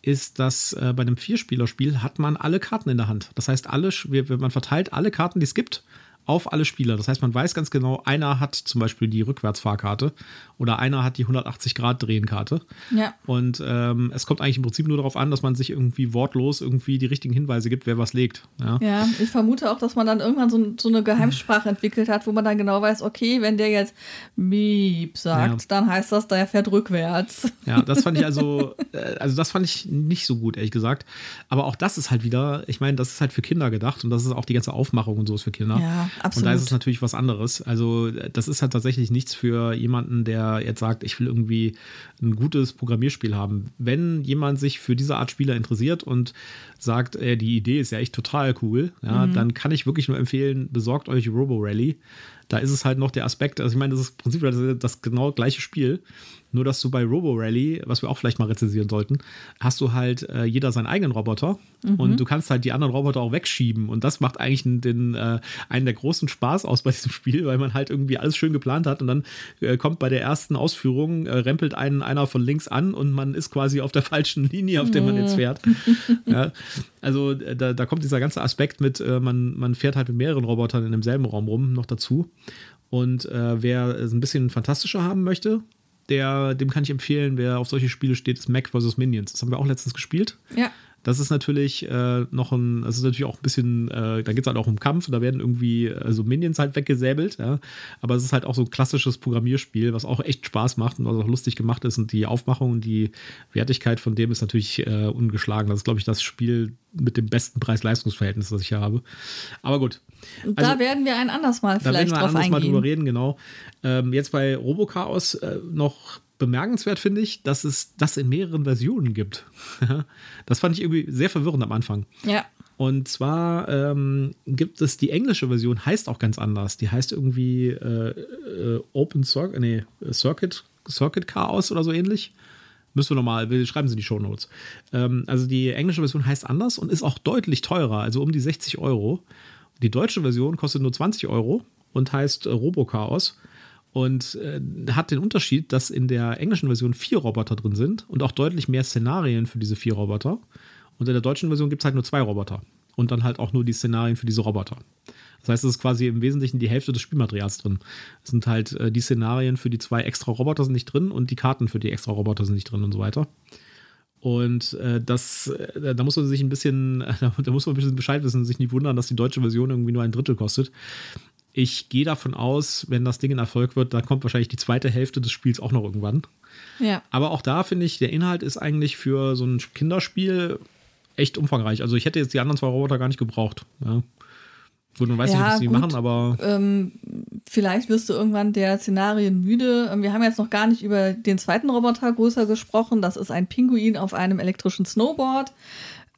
ist, dass äh, bei einem Vierspielerspiel hat man alle Karten in der Hand. Das heißt, alle, man verteilt alle Karten, die es gibt auf alle Spieler. Das heißt, man weiß ganz genau, einer hat zum Beispiel die Rückwärtsfahrkarte oder einer hat die 180-Grad-Drehenkarte. Ja. Und ähm, es kommt eigentlich im Prinzip nur darauf an, dass man sich irgendwie wortlos irgendwie die richtigen Hinweise gibt, wer was legt. Ja, ja ich vermute auch, dass man dann irgendwann so, so eine Geheimsprache entwickelt hat, wo man dann genau weiß, okay, wenn der jetzt Miep sagt, ja. dann heißt das, der fährt rückwärts. Ja, das fand ich also, äh, also das fand ich nicht so gut, ehrlich gesagt. Aber auch das ist halt wieder, ich meine, das ist halt für Kinder gedacht und das ist auch die ganze Aufmachung und so ist für Kinder. Ja, absolut. Und da ist es natürlich was anderes. Also das ist halt tatsächlich nichts für jemanden, der jetzt sagt, ich will irgendwie ein gutes Programmierspiel haben. Wenn jemand sich für diese Art Spieler interessiert und sagt, äh, die Idee ist ja echt total cool, ja, mhm. dann kann ich wirklich nur empfehlen, besorgt euch Robo Rally. Da ist es halt noch der Aspekt, also ich meine, das ist im Prinzip das, das genau gleiche Spiel, nur, dass du bei Robo Rally, was wir auch vielleicht mal rezensieren sollten, hast du halt äh, jeder seinen eigenen Roboter mhm. und du kannst halt die anderen Roboter auch wegschieben. Und das macht eigentlich den, äh, einen der großen Spaß aus bei diesem (laughs) Spiel, weil man halt irgendwie alles schön geplant hat und dann äh, kommt bei der ersten Ausführung, äh, rempelt einen einer von links an und man ist quasi auf der falschen Linie, auf der man jetzt fährt. (laughs) ja, also äh, da, da kommt dieser ganze Aspekt mit, äh, man, man fährt halt mit mehreren Robotern in demselben Raum rum noch dazu. Und äh, wer es ein bisschen fantastischer haben möchte, der, dem kann ich empfehlen, wer auf solche Spiele steht, ist Mac vs. Minions. Das haben wir auch letztens gespielt. Ja. Das ist natürlich äh, noch ein, das ist natürlich auch ein bisschen, äh, da geht es halt auch um Kampf, da werden irgendwie äh, so Minions halt weggesäbelt, ja. Aber es ist halt auch so ein klassisches Programmierspiel, was auch echt Spaß macht und was auch lustig gemacht ist. Und die Aufmachung und die Wertigkeit von dem ist natürlich äh, ungeschlagen. Das ist, glaube ich, das Spiel mit dem besten Preis-Leistungs-Verhältnis, das ich hier habe. Aber gut. Also, da werden wir ein anderes Mal vielleicht da werden wir ein anderes Mal drüber reden, genau. Ähm, jetzt bei Robochaos äh, noch bemerkenswert finde ich, dass es das in mehreren Versionen gibt. (laughs) das fand ich irgendwie sehr verwirrend am Anfang. Ja. Und zwar ähm, gibt es die englische Version, heißt auch ganz anders. Die heißt irgendwie äh, äh, Open Circuit, nee, Circuit, Circuit Chaos oder so ähnlich. Müssen wir nochmal, wir schreiben sie in die Show Notes. Ähm, also die englische Version heißt anders und ist auch deutlich teurer, also um die 60 Euro. Die deutsche Version kostet nur 20 Euro und heißt äh, Robochaos und äh, hat den Unterschied, dass in der englischen Version vier Roboter drin sind und auch deutlich mehr Szenarien für diese vier Roboter. Und in der deutschen Version gibt es halt nur zwei Roboter. Und dann halt auch nur die Szenarien für diese Roboter. Das heißt, es ist quasi im Wesentlichen die Hälfte des Spielmaterials drin. Es sind halt äh, die Szenarien für die zwei extra Roboter sind nicht drin und die Karten für die extra Roboter sind nicht drin und so weiter. Und äh, das, äh, da muss man sich ein bisschen, (laughs) da muss man ein bisschen Bescheid wissen, sich nicht wundern, dass die deutsche Version irgendwie nur ein Drittel kostet. Ich gehe davon aus, wenn das Ding ein Erfolg wird, dann kommt wahrscheinlich die zweite Hälfte des Spiels auch noch irgendwann. Ja. Aber auch da finde ich, der Inhalt ist eigentlich für so ein Kinderspiel echt umfangreich. Also ich hätte jetzt die anderen zwei Roboter gar nicht gebraucht. Ja. Gut, man weiß ja, nicht, was die machen, aber. Ähm, vielleicht wirst du irgendwann der Szenarien müde. Ähm, wir haben jetzt noch gar nicht über den zweiten Roboter größer gesprochen. Das ist ein Pinguin auf einem elektrischen Snowboard.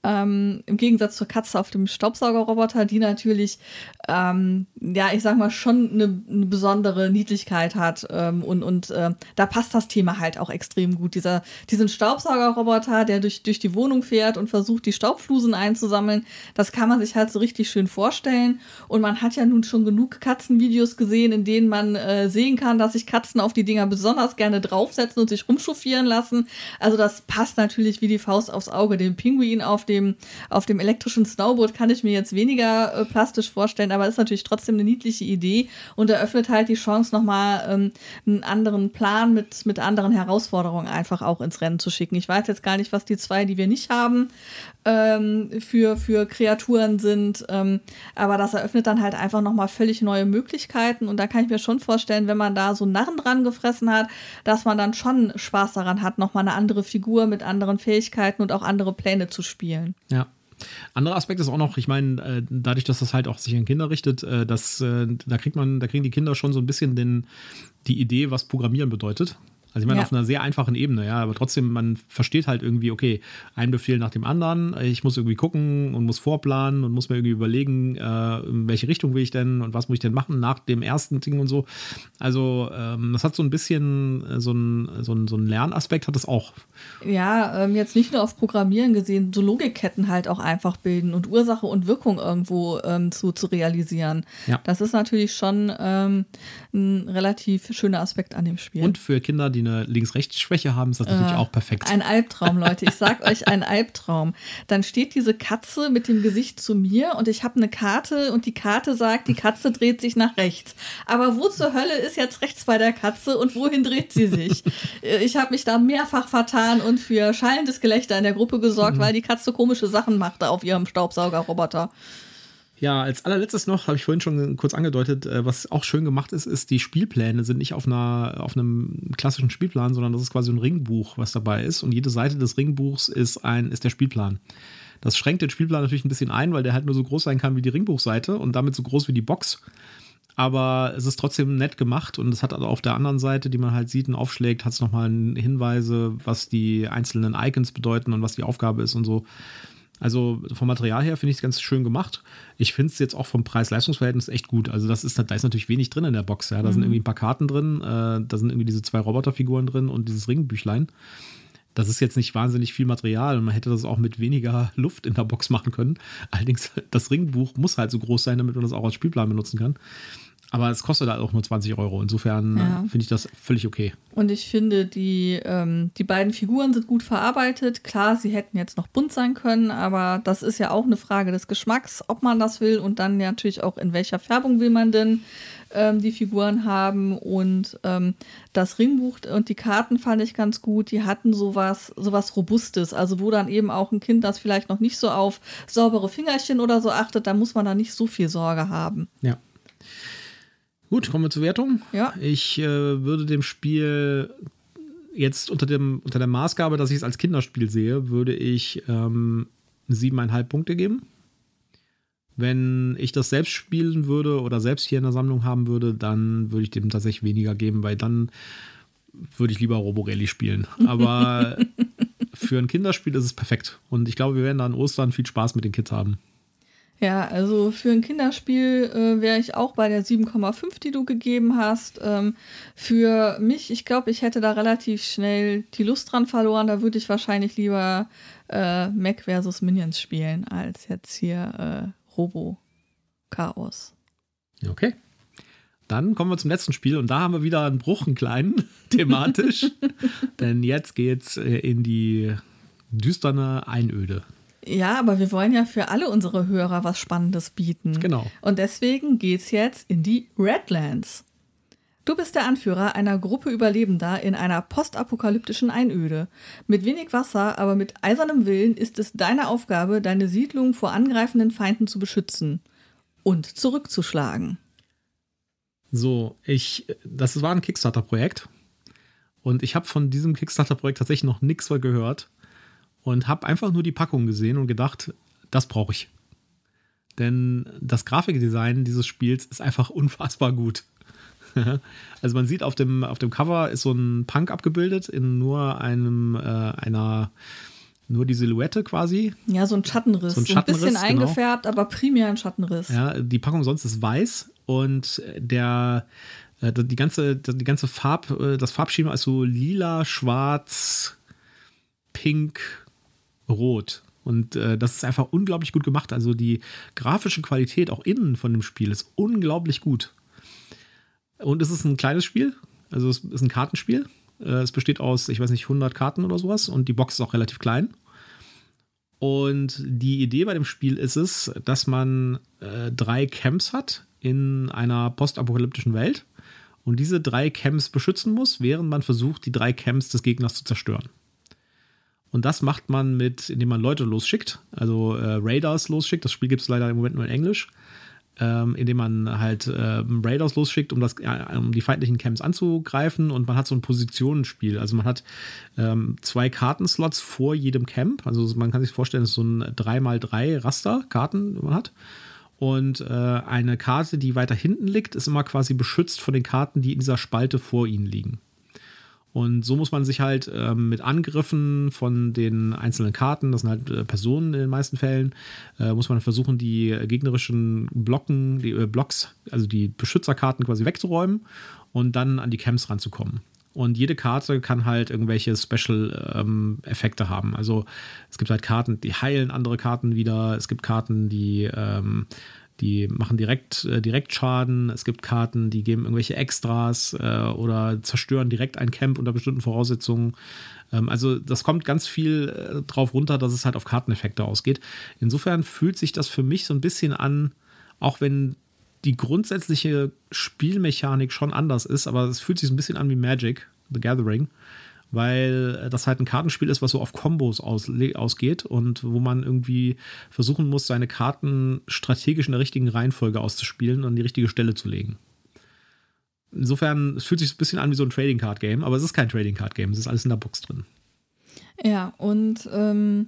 Ähm, Im Gegensatz zur Katze auf dem Staubsaugerroboter, die natürlich, ähm, ja, ich sag mal, schon eine, eine besondere Niedlichkeit hat. Ähm, und und äh, da passt das Thema halt auch extrem gut. Dieser, diesen Staubsaugerroboter, der durch, durch die Wohnung fährt und versucht, die Staubflusen einzusammeln, das kann man sich halt so richtig schön vorstellen. Und man hat ja nun schon genug Katzenvideos gesehen, in denen man äh, sehen kann, dass sich Katzen auf die Dinger besonders gerne draufsetzen und sich rumchauffieren lassen. Also das passt natürlich wie die Faust aufs Auge, dem Pinguin auf dem, auf dem elektrischen Snowboard kann ich mir jetzt weniger äh, plastisch vorstellen, aber ist natürlich trotzdem eine niedliche Idee und eröffnet halt die Chance, nochmal ähm, einen anderen Plan mit, mit anderen Herausforderungen einfach auch ins Rennen zu schicken. Ich weiß jetzt gar nicht, was die zwei, die wir nicht haben, ähm, für, für Kreaturen sind, ähm, aber das eröffnet dann halt einfach nochmal völlig neue Möglichkeiten und da kann ich mir schon vorstellen, wenn man da so Narren dran gefressen hat, dass man dann schon Spaß daran hat, nochmal eine andere Figur mit anderen Fähigkeiten und auch andere Pläne zu spielen spielen. Ja. Anderer Aspekt ist auch noch, ich meine, äh, dadurch, dass das halt auch sich an Kinder richtet, äh, dass, äh, da kriegt man, da kriegen die Kinder schon so ein bisschen den, die Idee, was Programmieren bedeutet. Also ich meine, ja. auf einer sehr einfachen Ebene, ja, aber trotzdem, man versteht halt irgendwie, okay, ein Befehl nach dem anderen, ich muss irgendwie gucken und muss vorplanen und muss mir irgendwie überlegen, äh, in welche Richtung will ich denn und was muss ich denn machen nach dem ersten Ding und so. Also ähm, das hat so ein bisschen äh, so ein, so ein, so ein Lernaspekt hat das auch. Ja, ähm, jetzt nicht nur auf Programmieren gesehen, so Logikketten halt auch einfach bilden und Ursache und Wirkung irgendwo ähm, zu, zu realisieren. Ja. Das ist natürlich schon ähm, ein relativ schöner Aspekt an dem Spiel. Und für Kinder, die die eine Links-Rechts-Schwäche haben, ist das natürlich äh, auch perfekt. Ein Albtraum, Leute. Ich sag (laughs) euch, ein Albtraum. Dann steht diese Katze mit dem Gesicht zu mir und ich habe eine Karte und die Karte sagt, die Katze dreht sich nach rechts. Aber wo zur Hölle ist jetzt rechts bei der Katze und wohin dreht sie sich? (laughs) ich habe mich da mehrfach vertan und für schallendes Gelächter in der Gruppe gesorgt, mhm. weil die Katze komische Sachen machte auf ihrem Staubsaugerroboter. Ja, als allerletztes noch, habe ich vorhin schon kurz angedeutet, äh, was auch schön gemacht ist, ist, die Spielpläne sind nicht auf, einer, auf einem klassischen Spielplan, sondern das ist quasi ein Ringbuch, was dabei ist. Und jede Seite des Ringbuchs ist, ein, ist der Spielplan. Das schränkt den Spielplan natürlich ein bisschen ein, weil der halt nur so groß sein kann wie die Ringbuchseite und damit so groß wie die Box. Aber es ist trotzdem nett gemacht und es hat also auf der anderen Seite, die man halt sieht und aufschlägt, hat es nochmal Hinweise, was die einzelnen Icons bedeuten und was die Aufgabe ist und so. Also vom Material her finde ich es ganz schön gemacht. Ich finde es jetzt auch vom Preis-Leistungs-Verhältnis echt gut. Also das ist, da ist natürlich wenig drin in der Box. Ja. Da mhm. sind irgendwie ein paar Karten drin, äh, da sind irgendwie diese zwei Roboterfiguren drin und dieses Ringbüchlein. Das ist jetzt nicht wahnsinnig viel Material und man hätte das auch mit weniger (laughs) Luft in der Box machen können. Allerdings, das Ringbuch muss halt so groß sein, damit man das auch als Spielplan benutzen kann. Aber es kostet halt auch nur 20 Euro. Insofern äh, Ja. finde ich das völlig okay. Und ich finde, die, ähm, die beiden Figuren sind gut verarbeitet. Klar, sie hätten jetzt noch bunt sein können, aber das ist ja auch eine Frage des Geschmacks, ob man das will und dann natürlich auch in welcher Färbung will man denn ähm, die Figuren haben. Und ähm, das Ringbuch und die Karten fand ich ganz gut. Die hatten sowas, sowas Robustes, also wo dann eben auch ein Kind, das vielleicht noch nicht so auf saubere Fingerchen oder so achtet, da muss man da nicht so viel Sorge haben. Ja. Gut, kommen wir zur Wertung. Ja. Ich äh, würde dem Spiel jetzt unter, dem, unter der Maßgabe, dass ich es als Kinderspiel sehe, würde ich ähm, siebeneinhalb Punkte geben. Wenn ich das selbst spielen würde oder selbst hier in der Sammlung haben würde, dann würde ich dem tatsächlich weniger geben, weil dann würde ich lieber Roborelli spielen. Aber (laughs) für ein Kinderspiel ist es perfekt. Und ich glaube, wir werden da an Ostern viel Spaß mit den Kids haben. Ja, also für ein Kinderspiel äh, wäre ich auch bei der 7,5, die du gegeben hast. Ähm, für mich, ich glaube, ich hätte da relativ schnell die Lust dran verloren. Da würde ich wahrscheinlich lieber äh, Mac versus Minions spielen, als jetzt hier äh, Robo Chaos. Okay. Dann kommen wir zum letzten Spiel und da haben wir wieder einen Bruch, einen kleinen, (laughs) thematisch. (laughs) Denn jetzt geht's äh, in die düsterne Einöde. Ja, aber wir wollen ja für alle unsere Hörer was Spannendes bieten. Genau. Und deswegen geht's jetzt in die Redlands. Du bist der Anführer einer Gruppe Überlebender in einer postapokalyptischen Einöde. Mit wenig Wasser, aber mit eisernem Willen ist es deine Aufgabe, deine Siedlung vor angreifenden Feinden zu beschützen und zurückzuschlagen. So, ich, das war ein Kickstarter-Projekt und ich habe von diesem Kickstarter-Projekt tatsächlich noch nichts gehört und habe einfach nur die Packung gesehen und gedacht, das brauche ich. Denn das Grafikdesign dieses Spiels ist einfach (laughs) unfassbar gut. (laughs) also man sieht auf dem, auf dem Cover ist so ein Punk abgebildet in nur einem, äh, einer, nur die Silhouette quasi. Ja, so ein Schattenriss. So ein So ein, bisschen Schattenriss, genau. eingefärbt, aber primär ein Schattenriss. Ja, die Packung sonst ist weiß und der äh, die ganze die ganze Farb äh, das Farbschema ist so lila, schwarz, pink, rot und äh, das ist einfach unglaublich gut gemacht. Also die grafische Qualität auch innen von dem Spiel ist unglaublich gut. Und es ist ein kleines Spiel, also es ist ein Kartenspiel. Äh, Es besteht aus, ich weiß nicht, 100 Karten oder sowas und die Box ist auch relativ klein. Und die Idee bei dem Spiel ist es, dass man äh, drei Camps hat in einer postapokalyptischen Welt und diese drei Camps beschützen muss, während man versucht, die drei Camps des Gegners zu zerstören. Und das macht man mit, indem man Leute losschickt, also äh, Raiders losschickt. Das Spiel gibt es leider im Moment nur in Englisch. Ähm, indem man halt ähm, Raiders losschickt, um, das, äh, um die feindlichen Camps anzugreifen. Und man hat so ein Positionsspiel. Also man hat ähm, zwei Kartenslots vor jedem Camp. Also man kann sich vorstellen, es ist so ein 3x3 Raster Karten, die man hat. Und äh, eine Karte, die weiter hinten liegt, ist immer quasi beschützt von den Karten, die in dieser Spalte vor ihnen liegen. Und so muss man sich halt ähm, mit Angriffen von den einzelnen Karten, das sind halt äh, Personen in den meisten Fällen, äh, muss man versuchen, die gegnerischen Blocken, die äh, Blocks, also die Beschützerkarten quasi wegzuräumen und dann an die Camps ranzukommen. Und jede Karte kann halt irgendwelche Special-Effekte haben. Also es gibt halt Karten, die heilen andere Karten wieder. Es gibt Karten, die, ähm, die machen direkt, äh, direkt Schaden. Es gibt Karten, die geben irgendwelche Extras äh, oder zerstören direkt ein Camp unter bestimmten Voraussetzungen. Ähm, also das kommt ganz viel äh, drauf runter, dass es halt auf Karteneffekte ausgeht. Insofern fühlt sich das für mich so ein bisschen an, auch wenn die grundsätzliche Spielmechanik schon anders ist, aber es fühlt sich so ein bisschen an wie Magic, The Gathering, weil das halt ein Kartenspiel ist, was so auf Kombos aus, ausgeht und wo man irgendwie versuchen muss, seine Karten strategisch in der richtigen Reihenfolge auszuspielen und an die richtige Stelle zu legen. Insofern, es fühlt sich ein bisschen an wie so ein Trading Card Game, aber es ist kein Trading Card Game, es ist alles in der Box drin. Ja, und ähm,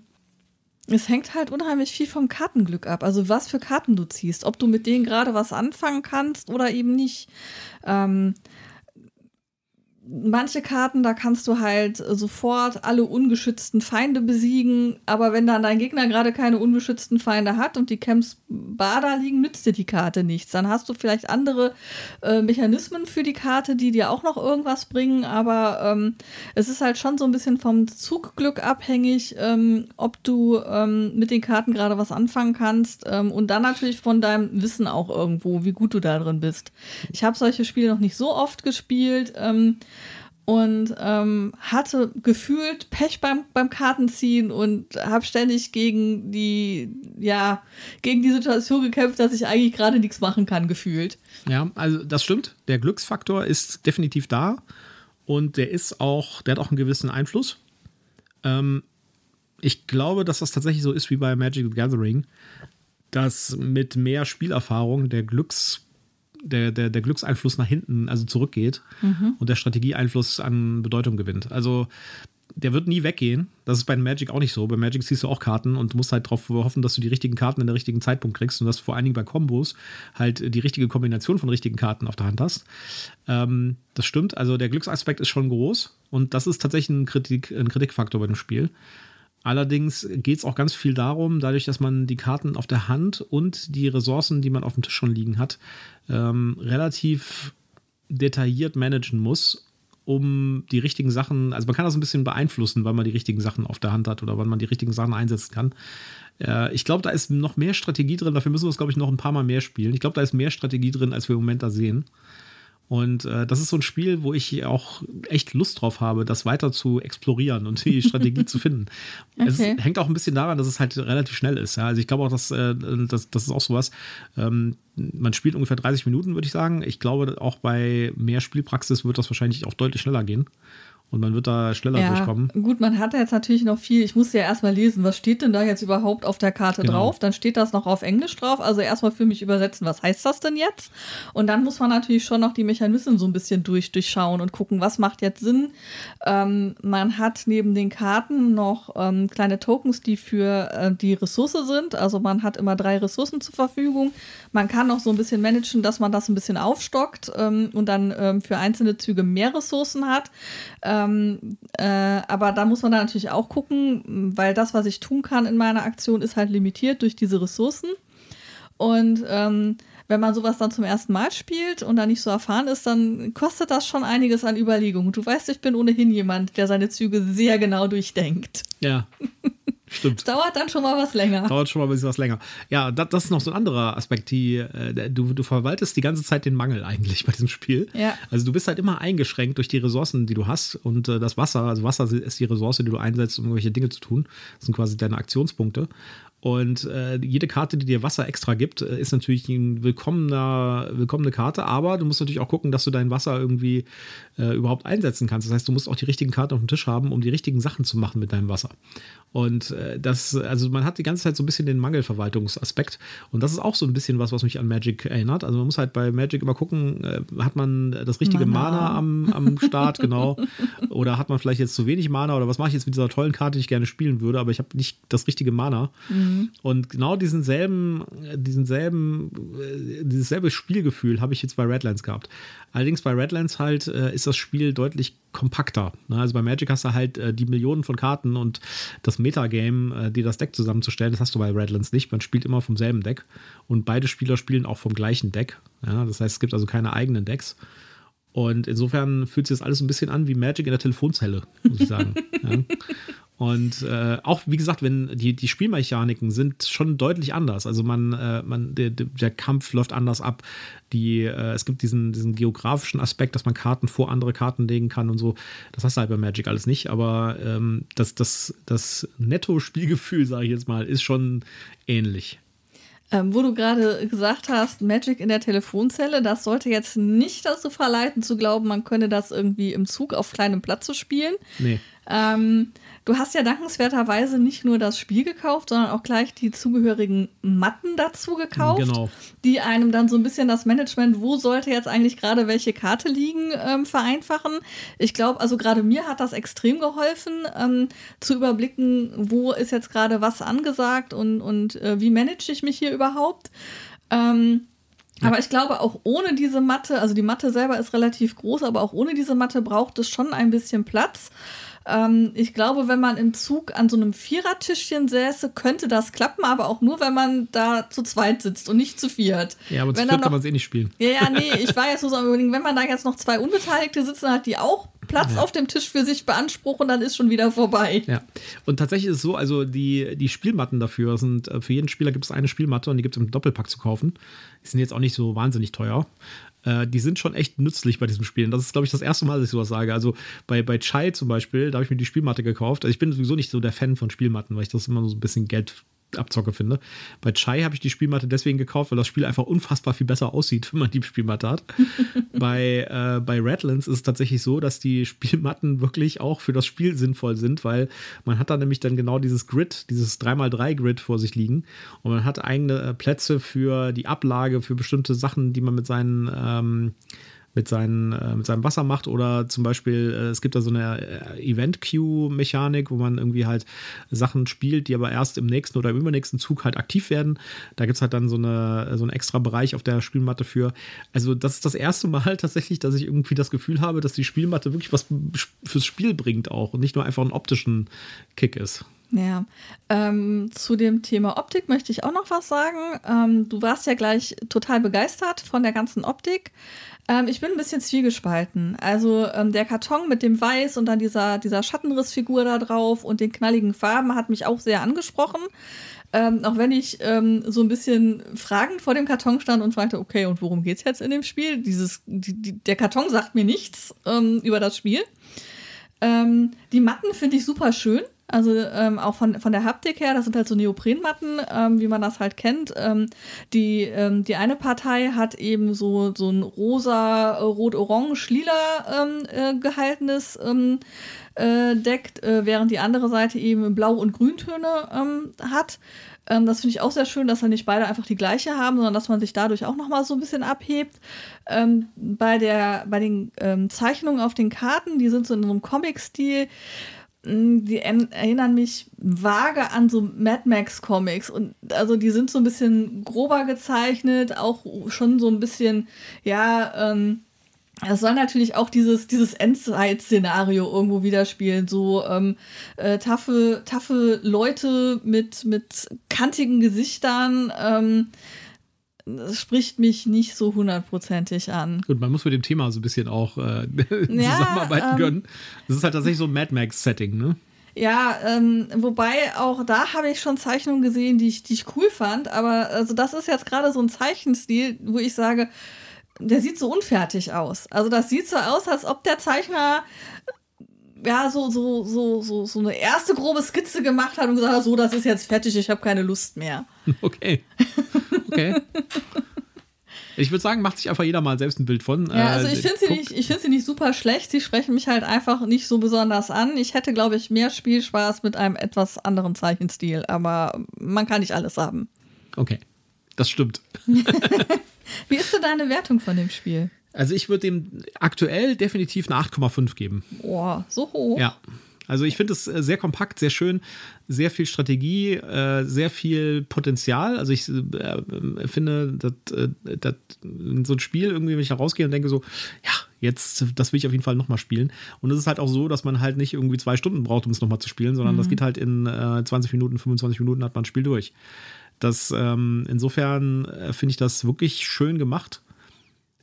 es hängt halt unheimlich viel vom Kartenglück ab. Also was für Karten du ziehst, ob du mit denen gerade was anfangen kannst oder eben nicht. Ähm, manche Karten, da kannst du halt sofort alle ungeschützten Feinde besiegen, aber wenn dann dein Gegner gerade keine ungeschützten Feinde hat und die Camps bar liegen, nützt dir die Karte nichts. Dann hast du vielleicht andere äh, Mechanismen für die Karte, die dir auch noch irgendwas bringen, aber ähm, es ist halt schon so ein bisschen vom Zugglück abhängig, ähm, ob du ähm, mit den Karten gerade was anfangen kannst ähm, und dann natürlich von deinem Wissen auch irgendwo, wie gut du da drin bist. Ich habe solche Spiele noch nicht so oft gespielt. Und ähm, hatte gefühlt Pech beim, beim Kartenziehen und habe ständig gegen die, ja, gegen die Situation gekämpft, dass ich eigentlich gerade nichts machen kann, gefühlt. Ja, also das stimmt. Der Glücksfaktor ist definitiv da und der ist auch, der hat auch einen gewissen Einfluss. Ähm, ich glaube, dass das tatsächlich so ist wie bei Magic the Gathering, dass mit mehr Spielerfahrung der Glücks der, der, der Glückseinfluss nach hinten, also zurückgeht mhm. und der Strategieeinfluss an Bedeutung gewinnt. Also der wird nie weggehen. Das ist bei Magic auch nicht so. Bei Magic ziehst du auch Karten und musst halt darauf hoffen, dass du die richtigen Karten in der richtigen Zeitpunkt kriegst und dass du vor allen Dingen bei Kombos halt die richtige Kombination von richtigen Karten auf der Hand hast. Ähm, das stimmt. Also der Glücksaspekt ist schon groß und das ist tatsächlich ein, Kritik, ein Kritikfaktor bei dem Spiel. Allerdings geht es auch ganz viel darum, dadurch, dass man die Karten auf der Hand und die Ressourcen, die man auf dem Tisch schon liegen hat, ähm, relativ detailliert managen muss, um die richtigen Sachen, also man kann das ein bisschen beeinflussen, weil man die richtigen Sachen auf der Hand hat oder wann man die richtigen Sachen einsetzen kann. Äh, ich glaube, da ist noch mehr Strategie drin, dafür müssen wir es, glaube ich, noch ein paar Mal mehr spielen. Ich glaube, da ist mehr Strategie drin, als wir im Moment da sehen. Und äh, das ist so ein Spiel, wo ich auch echt Lust drauf habe, das weiter zu explorieren und die Strategie zu finden. (laughs) Okay. Es hängt auch ein bisschen daran, dass es halt relativ schnell ist. Ja? Also ich glaube auch, dass, äh, das, das ist auch sowas. Ähm, man spielt ungefähr 30 Minuten, würde ich sagen. Ich glaube, auch bei mehr Spielpraxis wird das wahrscheinlich auch deutlich schneller gehen und man wird da schneller ja, durchkommen. Gut, man hat jetzt natürlich noch viel. Ich musste ja erstmal lesen, was steht denn da jetzt überhaupt auf der Karte genau. drauf? Dann steht das noch auf Englisch drauf. Also erstmal für mich übersetzen, was heißt das denn jetzt? Und dann muss man natürlich schon noch die Mechanismen so ein bisschen durch, durchschauen und gucken, was macht jetzt Sinn. Ähm, man hat neben den Karten noch ähm, kleine Tokens, die für äh, die Ressource sind. Also man hat immer drei Ressourcen zur Verfügung. Man kann noch so ein bisschen managen, dass man das ein bisschen aufstockt ähm, und dann ähm, für einzelne Züge mehr Ressourcen hat. Ähm, äh, aber da muss man dann natürlich auch gucken, weil das, was ich tun kann in meiner Aktion, ist halt limitiert durch diese Ressourcen. Und ähm, wenn man sowas dann zum ersten Mal spielt und da nicht so erfahren ist, dann kostet das schon einiges an Überlegung. Du weißt, ich bin ohnehin jemand, der seine Züge sehr genau durchdenkt. Ja. (laughs) Stimmt. Dauert dann schon mal was länger. Dauert schon mal ein bisschen was länger. Ja, das, das ist noch so ein anderer Aspekt. Die, äh, du, du verwaltest die ganze Zeit den Mangel eigentlich bei diesem Spiel. Ja. Also du bist halt immer eingeschränkt durch die Ressourcen, die du hast. Und äh, das Wasser, also Wasser ist die Ressource, die du einsetzt, um irgendwelche Dinge zu tun. Das sind quasi deine Aktionspunkte. Und äh, jede Karte, die dir Wasser extra gibt, äh, ist natürlich eine willkommener, willkommene Karte, aber du musst natürlich auch gucken, dass du dein Wasser irgendwie äh, überhaupt einsetzen kannst. Das heißt, du musst auch die richtigen Karten auf dem Tisch haben, um die richtigen Sachen zu machen mit deinem Wasser. Und äh, das, also man hat die ganze Zeit so ein bisschen den Mangelverwaltungsaspekt. Und das ist auch so ein bisschen was, was mich an Magic erinnert. Also man muss halt bei Magic immer gucken, äh, hat man das richtige Mana, Mana am, am Start, genau. Oder hat man vielleicht jetzt zu wenig Mana oder was mache ich jetzt mit dieser tollen Karte, die ich gerne spielen würde, aber ich habe nicht das richtige Mana. Mhm. Und genau diesen selben, diesen selben, äh, dieses selbe Spielgefühl habe ich jetzt bei Redlands gehabt. Allerdings bei Redlands halt äh, ist das Spiel deutlich kompakter. Ne? Also bei Magic hast du halt äh, die Millionen von Karten und das Metagame, äh, die das Deck zusammenzustellen, das hast du bei Redlands nicht. Man spielt immer vom selben Deck und beide Spieler spielen auch vom gleichen Deck. Ja? Das heißt, es gibt also keine eigenen Decks. Und insofern fühlt sich das alles ein bisschen an wie Magic in der Telefonzelle, muss ich sagen. (laughs) ja. Und äh, auch, wie gesagt, wenn die, die Spielmechaniken sind schon deutlich anders. Also man, äh, man, der, der Kampf läuft anders ab. Die, äh, es gibt diesen, diesen geografischen Aspekt, dass man Karten vor andere Karten legen kann und so. Das hast du halt bei Magic alles nicht, aber ähm, das, das, das Netto-Spielgefühl, sage ich jetzt mal, ist schon ähnlich. Ähm, wo du gerade gesagt hast, Magic in der Telefonzelle, das sollte jetzt nicht dazu verleiten, zu glauben, man könne das irgendwie im Zug auf kleinem Platz spielen. Nee. Ähm, Du hast ja dankenswerterweise nicht nur das Spiel gekauft, sondern auch gleich die zugehörigen Matten dazu gekauft, genau. die einem dann so ein bisschen das Management, wo sollte jetzt eigentlich gerade welche Karte liegen, ähm, vereinfachen. Ich glaube, also gerade mir hat das extrem geholfen, ähm, zu überblicken, wo ist jetzt gerade was angesagt und, und äh, wie manage ich mich hier überhaupt. Ähm, Aber ich glaube, auch ohne diese Matte, also die Matte selber ist relativ groß, aber auch ohne diese Matte braucht es schon ein bisschen Platz. Ähm, ich glaube, wenn man im Zug an so einem Vierertischchen säße, könnte das klappen, aber auch nur, wenn man da zu zweit sitzt und nicht zu viert. Ja, aber zu viert noch, kann man es eh nicht spielen. Ja, ja, nee, (laughs) ich war jetzt so am überlegen, wenn man da jetzt noch zwei Unbeteiligte sitzen hat, die auch Platz ja. auf dem Tisch für sich beanspruchen, dann ist schon wieder vorbei. Ja. Und tatsächlich ist es so, also die, die Spielmatten dafür sind, äh, für jeden Spieler gibt es eine Spielmatte und die gibt es im Doppelpack zu kaufen. Die sind jetzt auch nicht so wahnsinnig teuer. Äh, die sind schon echt nützlich bei diesem Spiel. Das ist, glaube ich, das erste Mal, dass ich sowas sage. Also bei, bei Chai zum Beispiel, da habe ich mir die Spielmatte gekauft. Also ich bin sowieso nicht so der Fan von Spielmatten, weil ich das immer so ein bisschen Geld Abzocke finde. Bei Chai habe ich die Spielmatte deswegen gekauft, weil das Spiel einfach unfassbar viel besser aussieht, (laughs) wenn man die Spielmatte hat. bei, äh, bei Redlands ist es tatsächlich so, dass die Spielmatten wirklich auch für das Spiel sinnvoll sind, weil man hat da nämlich dann genau dieses Grid, dieses 3x3-Grid vor sich liegen und man hat eigene äh, Plätze für die Ablage, für bestimmte Sachen, die man mit seinen ähm, mit, seinen, äh, mit seinem Wasser macht oder zum Beispiel, äh, es gibt da so eine äh, Event-Queue-Mechanik, wo man irgendwie halt Sachen spielt, die aber erst im nächsten oder im übernächsten Zug halt aktiv werden. Da gibt es halt dann so, eine, so einen extra Bereich auf der Spielmatte für. Also das ist das erste Mal (laughs) tatsächlich, dass ich irgendwie das Gefühl habe, dass die Spielmatte wirklich was fürs Spiel bringt auch und nicht nur einfach einen optischen Kick ist. Ja, ähm, zu dem Thema Optik möchte ich auch noch was sagen. Ähm, du warst ja gleich total begeistert von der ganzen Optik. Ähm, ich bin ein bisschen zwiegespalten. Also ähm, der Karton mit dem Weiß und dann dieser, dieser Schattenrissfigur da drauf und den knalligen Farben hat mich auch sehr angesprochen. Ähm, auch wenn ich ähm, so ein bisschen fragend vor dem Karton stand und fragte, okay, und worum geht's jetzt in dem Spiel? Dieses, die, die, der Karton sagt mir nichts über das Spiel. Die Matten finde ich super schön. Also ähm, auch von, von der Haptik her, das sind halt so Neoprenmatten, ähm, wie man das halt kennt. Ähm, die, ähm, die eine Partei hat eben so, so ein rosa, äh, rot-orange, lila ähm, äh, gehaltenes ähm, äh, deckt, äh, während die andere Seite eben Blau- und Grüntöne hat. das finde ich auch sehr schön, dass dann nicht beide einfach die gleiche haben, sondern dass man sich dadurch auch nochmal so ein bisschen abhebt. bei, der, bei den Zeichnungen auf den Karten, die sind so in so einem Comic-Stil, die erinnern mich vage an so Mad Max Comics und also die sind so ein bisschen grober gezeichnet, auch schon so ein bisschen, ja, ähm, es soll natürlich auch dieses, dieses Endzeit-Szenario irgendwo widerspielen. So ähm, äh, taffe, taffe Leute mit, mit kantigen Gesichtern. Ähm, das spricht mich nicht so hundertprozentig an. Gut, man muss mit dem Thema so ein bisschen auch äh, (laughs) ja, zusammenarbeiten ähm, können. Das ist halt tatsächlich so ein Mad Max-Setting, ne? Ja, ähm, wobei auch da habe ich schon Zeichnungen gesehen, die ich, die ich cool fand. Aber also das ist jetzt gerade so ein Zeichenstil, wo ich sage, der sieht so unfertig aus. Also das sieht so aus, als ob der Zeichner ja, so, so, so, so, so eine erste grobe Skizze gemacht hat und gesagt hat, so, das ist jetzt fertig, ich habe keine Lust mehr. (laughs) Okay. Okay. Ich würde sagen, macht sich einfach jeder mal selbst ein Bild von. Ja, also äh, ich finde sie, nicht, ich find sie nicht super schlecht. Sie sprechen mich halt einfach nicht so besonders an. Ich hätte, glaube ich, mehr Spielspaß mit einem etwas anderen Zeichenstil, aber man kann nicht alles haben. Okay, das stimmt. (laughs) Wie ist denn deine Wertung von dem Spiel? Also ich würde dem aktuell definitiv eine 8,5 geben. Boah, so hoch. Ja. Also ich finde es äh, sehr kompakt, sehr schön, sehr viel Strategie, äh, sehr viel Potenzial. Also ich äh, finde, dass, dass so ein Spiel irgendwie, wenn ich da rausgehe und denke so, ja, jetzt, das will ich auf jeden Fall nochmal spielen. Und es ist halt auch so, dass man halt nicht irgendwie zwei Stunden braucht, um es nochmal zu spielen, sondern mhm. das geht halt in äh, 20 Minuten, 25 Minuten hat man ein Spiel durch. Das, ähm, insofern finde ich das wirklich schön gemacht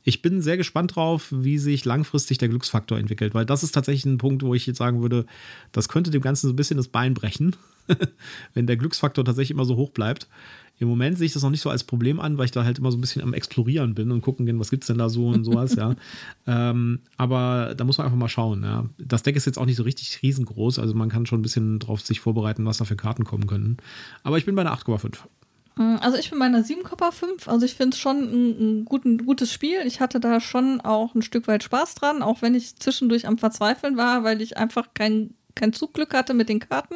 ich bin sehr gespannt drauf, wie sich langfristig der Glücksfaktor entwickelt, weil das ist tatsächlich ein Punkt, wo ich jetzt sagen würde, das könnte dem Ganzen so ein bisschen das Bein brechen, (laughs) wenn der Glücksfaktor tatsächlich immer so hoch bleibt. Im Moment sehe ich das noch nicht so als Problem an, weil ich da halt immer so ein bisschen am Explorieren bin und gucken gehen, was gibt es denn da so und sowas, ja. (laughs) Ähm, aber da muss man einfach mal schauen, ja. Das Deck ist jetzt auch nicht so richtig riesengroß, also man kann schon ein bisschen drauf sich vorbereiten, was da für Karten kommen können. Aber ich bin bei einer 8,5. Mm, also ich bin bei einer 7,5. Also ich finde es schon ein, ein, guten, gutes Spiel. Ich hatte da schon auch ein Stück weit Spaß dran, auch wenn ich zwischendurch am Verzweifeln war, weil ich einfach kein, kein Zugglück hatte mit den Karten.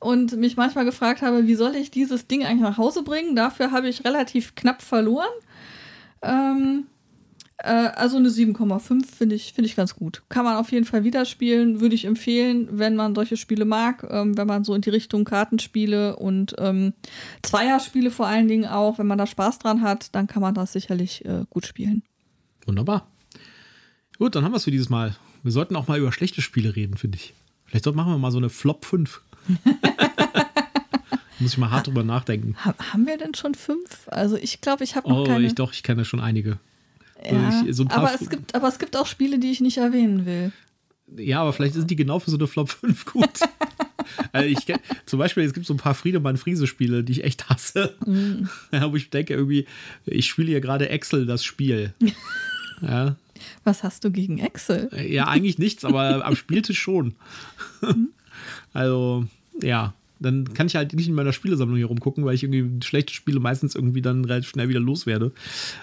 Und mich manchmal gefragt habe, wie soll ich dieses Ding eigentlich nach Hause bringen? Dafür habe ich relativ knapp verloren. Ähm, Äh, also eine 7,5 finde ich, find ich ganz gut. Kann man auf jeden Fall wieder spielen, würde ich empfehlen, wenn man solche Spiele mag, ähm, wenn man so in die Richtung Kartenspiele und ähm, Zweierspiele vor allen Dingen auch, wenn man da Spaß dran hat, dann kann man das sicherlich äh, gut spielen. Wunderbar. Gut, dann haben wir es für dieses Mal. Wir sollten auch mal über schlechte Spiele reden, finde ich. Vielleicht machen wir mal so eine Flop 5. (laughs) Muss ich mal hart drüber nachdenken. Ha haben wir denn schon fünf? Also ich glaube, ich habe noch oh, keine. ich doch, ich kenne schon einige. Ja, ich, so aber, es gibt, aber es gibt auch Spiele, die ich nicht erwähnen will. Ja, aber vielleicht sind die genau für so eine Flop 5 gut. (laughs) also ich kenn, zum Beispiel, es gibt so ein paar Friedemann-Friese-Spiele, die ich echt hasse. Ja, (laughs) wo ich denke, irgendwie, ich spiele hier gerade Excel, das Spiel. (laughs) Ja, Was hast du gegen Excel? ja, eigentlich nichts, aber am Spieltisch schon. Also, ja, dann kann ich halt nicht in meiner Spielesammlung hier rumgucken, weil ich irgendwie schlechte Spiele meistens irgendwie dann relativ schnell wieder loswerde.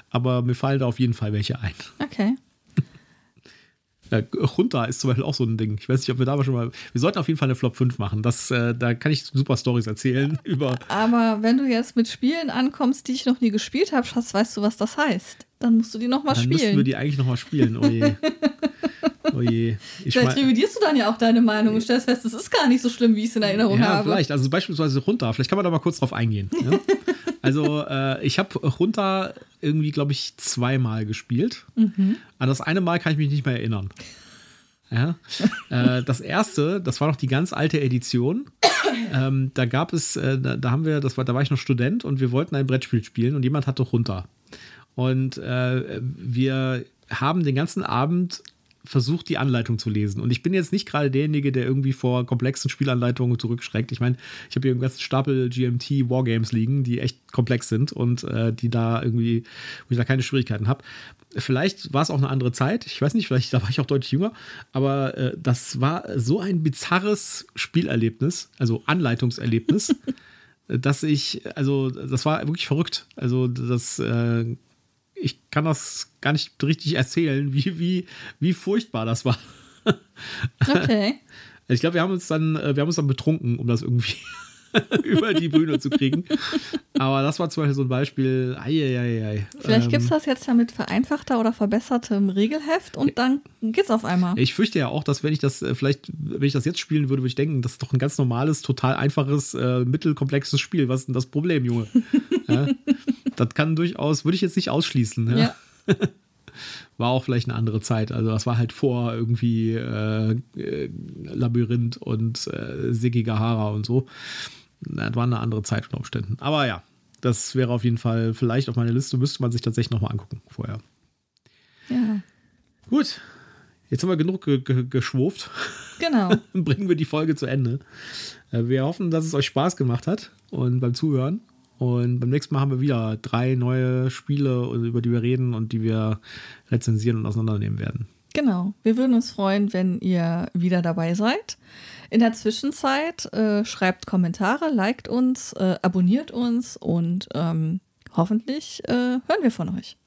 Aber mir fallen da auf jeden Fall welche ein. Okay. (laughs) Ja, Junta ist zum Beispiel auch so ein Ding. Ich weiß nicht, ob wir da aber schon mal. Wir sollten auf jeden Fall eine Flop 5 machen. Das, äh, da kann ich super Stories erzählen über. Aber wenn du jetzt mit Spielen ankommst, die ich noch nie gespielt habe, Schatz, weißt du, was das heißt? Dann musst du die nochmal Dann müssten wir spielen. die eigentlich nochmal spielen. Oh je. (laughs) Oh je. Ich Vielleicht revidierst du dann ja auch deine Meinung und stellst fest, es ist gar nicht so schlimm, wie ich es in Erinnerung ja, habe. vielleicht. Also beispielsweise runter. Vielleicht kann man da mal kurz drauf eingehen. Ja? (laughs) also äh, ich habe runter irgendwie, glaube ich, zweimal gespielt. Mhm. An das eine Mal kann ich mich nicht mehr erinnern. Ja? (laughs) äh, das erste, das war noch die ganz alte Edition. Ähm, da gab es, äh, da, da haben wir, das war, da war ich noch Student und wir wollten ein Brettspiel spielen und jemand hatte runter. Und äh, wir haben den ganzen Abend versucht, die Anleitung zu lesen. Und ich bin jetzt nicht gerade derjenige, der irgendwie vor komplexen Spielanleitungen zurückschreckt. Ich meine, ich habe hier einen ganzen Stapel GMT Wargames liegen, die echt komplex sind und äh, die da irgendwie, wo ich da keine Schwierigkeiten habe. Vielleicht war es auch eine andere Zeit. Ich weiß nicht, vielleicht da war ich auch deutlich jünger. Aber äh, das war so ein bizarres Spielerlebnis, also Anleitungserlebnis, (laughs) dass ich, also das war wirklich verrückt. Also das, äh, ich kann das gar nicht richtig erzählen, wie, wie, wie furchtbar das war. Okay. (laughs) Ich glaube, wir haben uns dann, äh, wir haben uns dann betrunken, um das irgendwie (laughs) über die Bühne zu kriegen. Aber das war zum Beispiel so ein Beispiel. Eieiei. Vielleicht Ähm, gibt es das jetzt ja mit vereinfachter oder verbessertem Regelheft und dann geht's auf einmal. Ich fürchte ja auch, dass wenn ich das äh, vielleicht, wenn ich das jetzt spielen würde, würde ich denken, das ist doch ein ganz normales, total einfaches, äh, mittelkomplexes Spiel. Was ist denn das Problem, Junge? (laughs) ja? Das kann durchaus, würde ich jetzt nicht ausschließen. Ja? Ja. (laughs) War auch vielleicht eine andere Zeit. Also das war halt vor irgendwie äh, äh, Labyrinth und äh, Sigi Gahara und so. Das war eine andere Zeit unter Umständen. Aber ja, das wäre auf jeden Fall vielleicht auf meiner Liste, müsste man sich tatsächlich nochmal angucken vorher. ja. Gut, jetzt haben wir genug ge ge geschwurft. Genau. (laughs) bringen wir die Folge zu Ende. Äh, Wir hoffen, dass es euch Spaß gemacht hat und beim Zuhören. Und beim nächsten Mal haben wir wieder drei neue Spiele, über die wir reden und die wir rezensieren und auseinandernehmen werden. Genau. Wir würden uns freuen, wenn ihr wieder dabei seid. In der Zwischenzeit äh, schreibt Kommentare, liked uns, äh, abonniert uns und ähm, hoffentlich äh, hören wir von euch.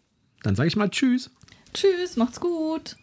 Dann sage ich mal Tschüss. Tschüss, macht's gut.